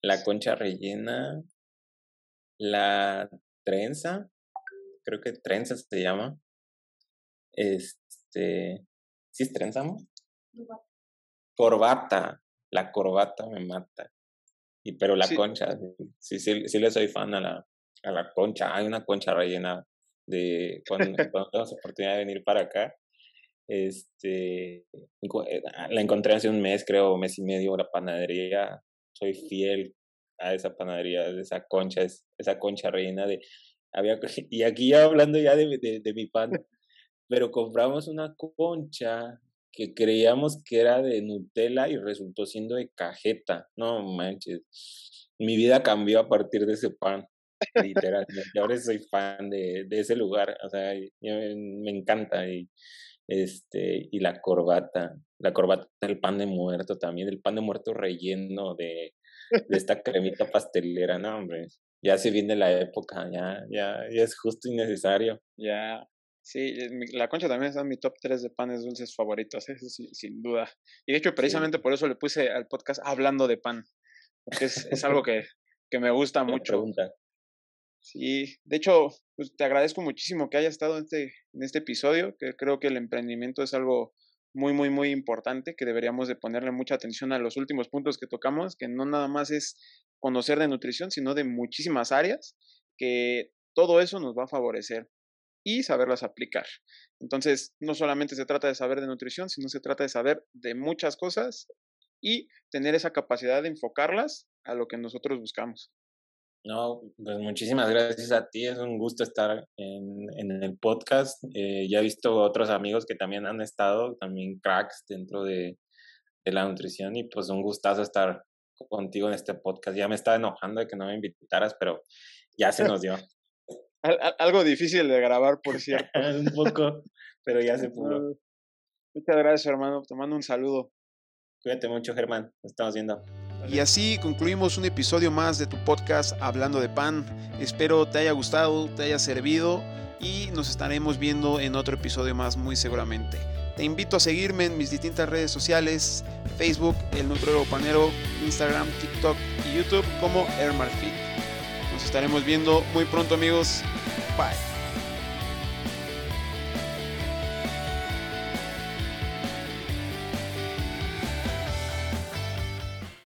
La concha rellena, la trenza, creo que trenza se llama. Este, ¿sí es trenza, Corbata, la corbata me mata. Y, pero la concha, sí, sí, sí le soy fan a la, a la concha. Hay una concha rellena de cuando, cuando tenemos oportunidad de venir para acá. Este, eh, la encontré hace un mes, creo, mes y medio, la panadería. Soy fiel a esa panadería, de esa concha, esa concha rellena de... Había, y aquí ya hablando ya de, de, de mi pan, pero compramos una concha que creíamos que era de Nutella y resultó siendo de cajeta. No manches. Mi vida cambió a partir de ese pan, literalmente. Ahora soy fan de, de ese lugar. O sea, me encanta. Y, este, y la corbata, la corbata del pan de muerto también, el pan de muerto relleno de, de esta cremita pastelera, no, hombre. Ya se viene la época, ya, ya, ya es justo y necesario. Ya, Sí, la concha también está en mi top 3 de panes dulces favoritos, eso sin duda. Y de hecho, precisamente por eso le puse al podcast hablando de pan, porque es, es algo que, que, me gusta mucho. Pregunta. Sí, de hecho, pues te agradezco muchísimo que hayas estado en este, en este episodio, que creo que el emprendimiento es algo muy, muy, muy importante, que deberíamos de ponerle mucha atención a los últimos puntos que tocamos, que no nada más es conocer de nutrición, sino de muchísimas áreas, que todo eso nos va a favorecer y saberlas aplicar. Entonces, no solamente se trata de saber de nutrición, sino se trata de saber de muchas cosas y tener esa capacidad de enfocarlas a lo que nosotros buscamos. No, pues muchísimas gracias a ti, es un gusto estar en, en el podcast. Eh, ya he visto otros amigos que también han estado, también cracks dentro de, de la nutrición y pues un gustazo estar contigo en este podcast. Ya me estaba enojando de que no me invitaras, pero ya se nos dio algo difícil de grabar, por cierto. un poco, pero ya se pudo. Muchas gracias, hermano. Te mando un saludo. Cuídate mucho, Germán. Nos estamos viendo. Y así concluimos un episodio más de tu podcast Hablando de Pan. Espero te haya gustado, te haya servido y nos estaremos viendo en otro episodio más muy seguramente. Te invito a seguirme en mis distintas redes sociales, Facebook, El Nutriólogo Panero, Instagram, TikTok y YouTube como Airmarfit. Nos estaremos viendo muy pronto amigos. Bye.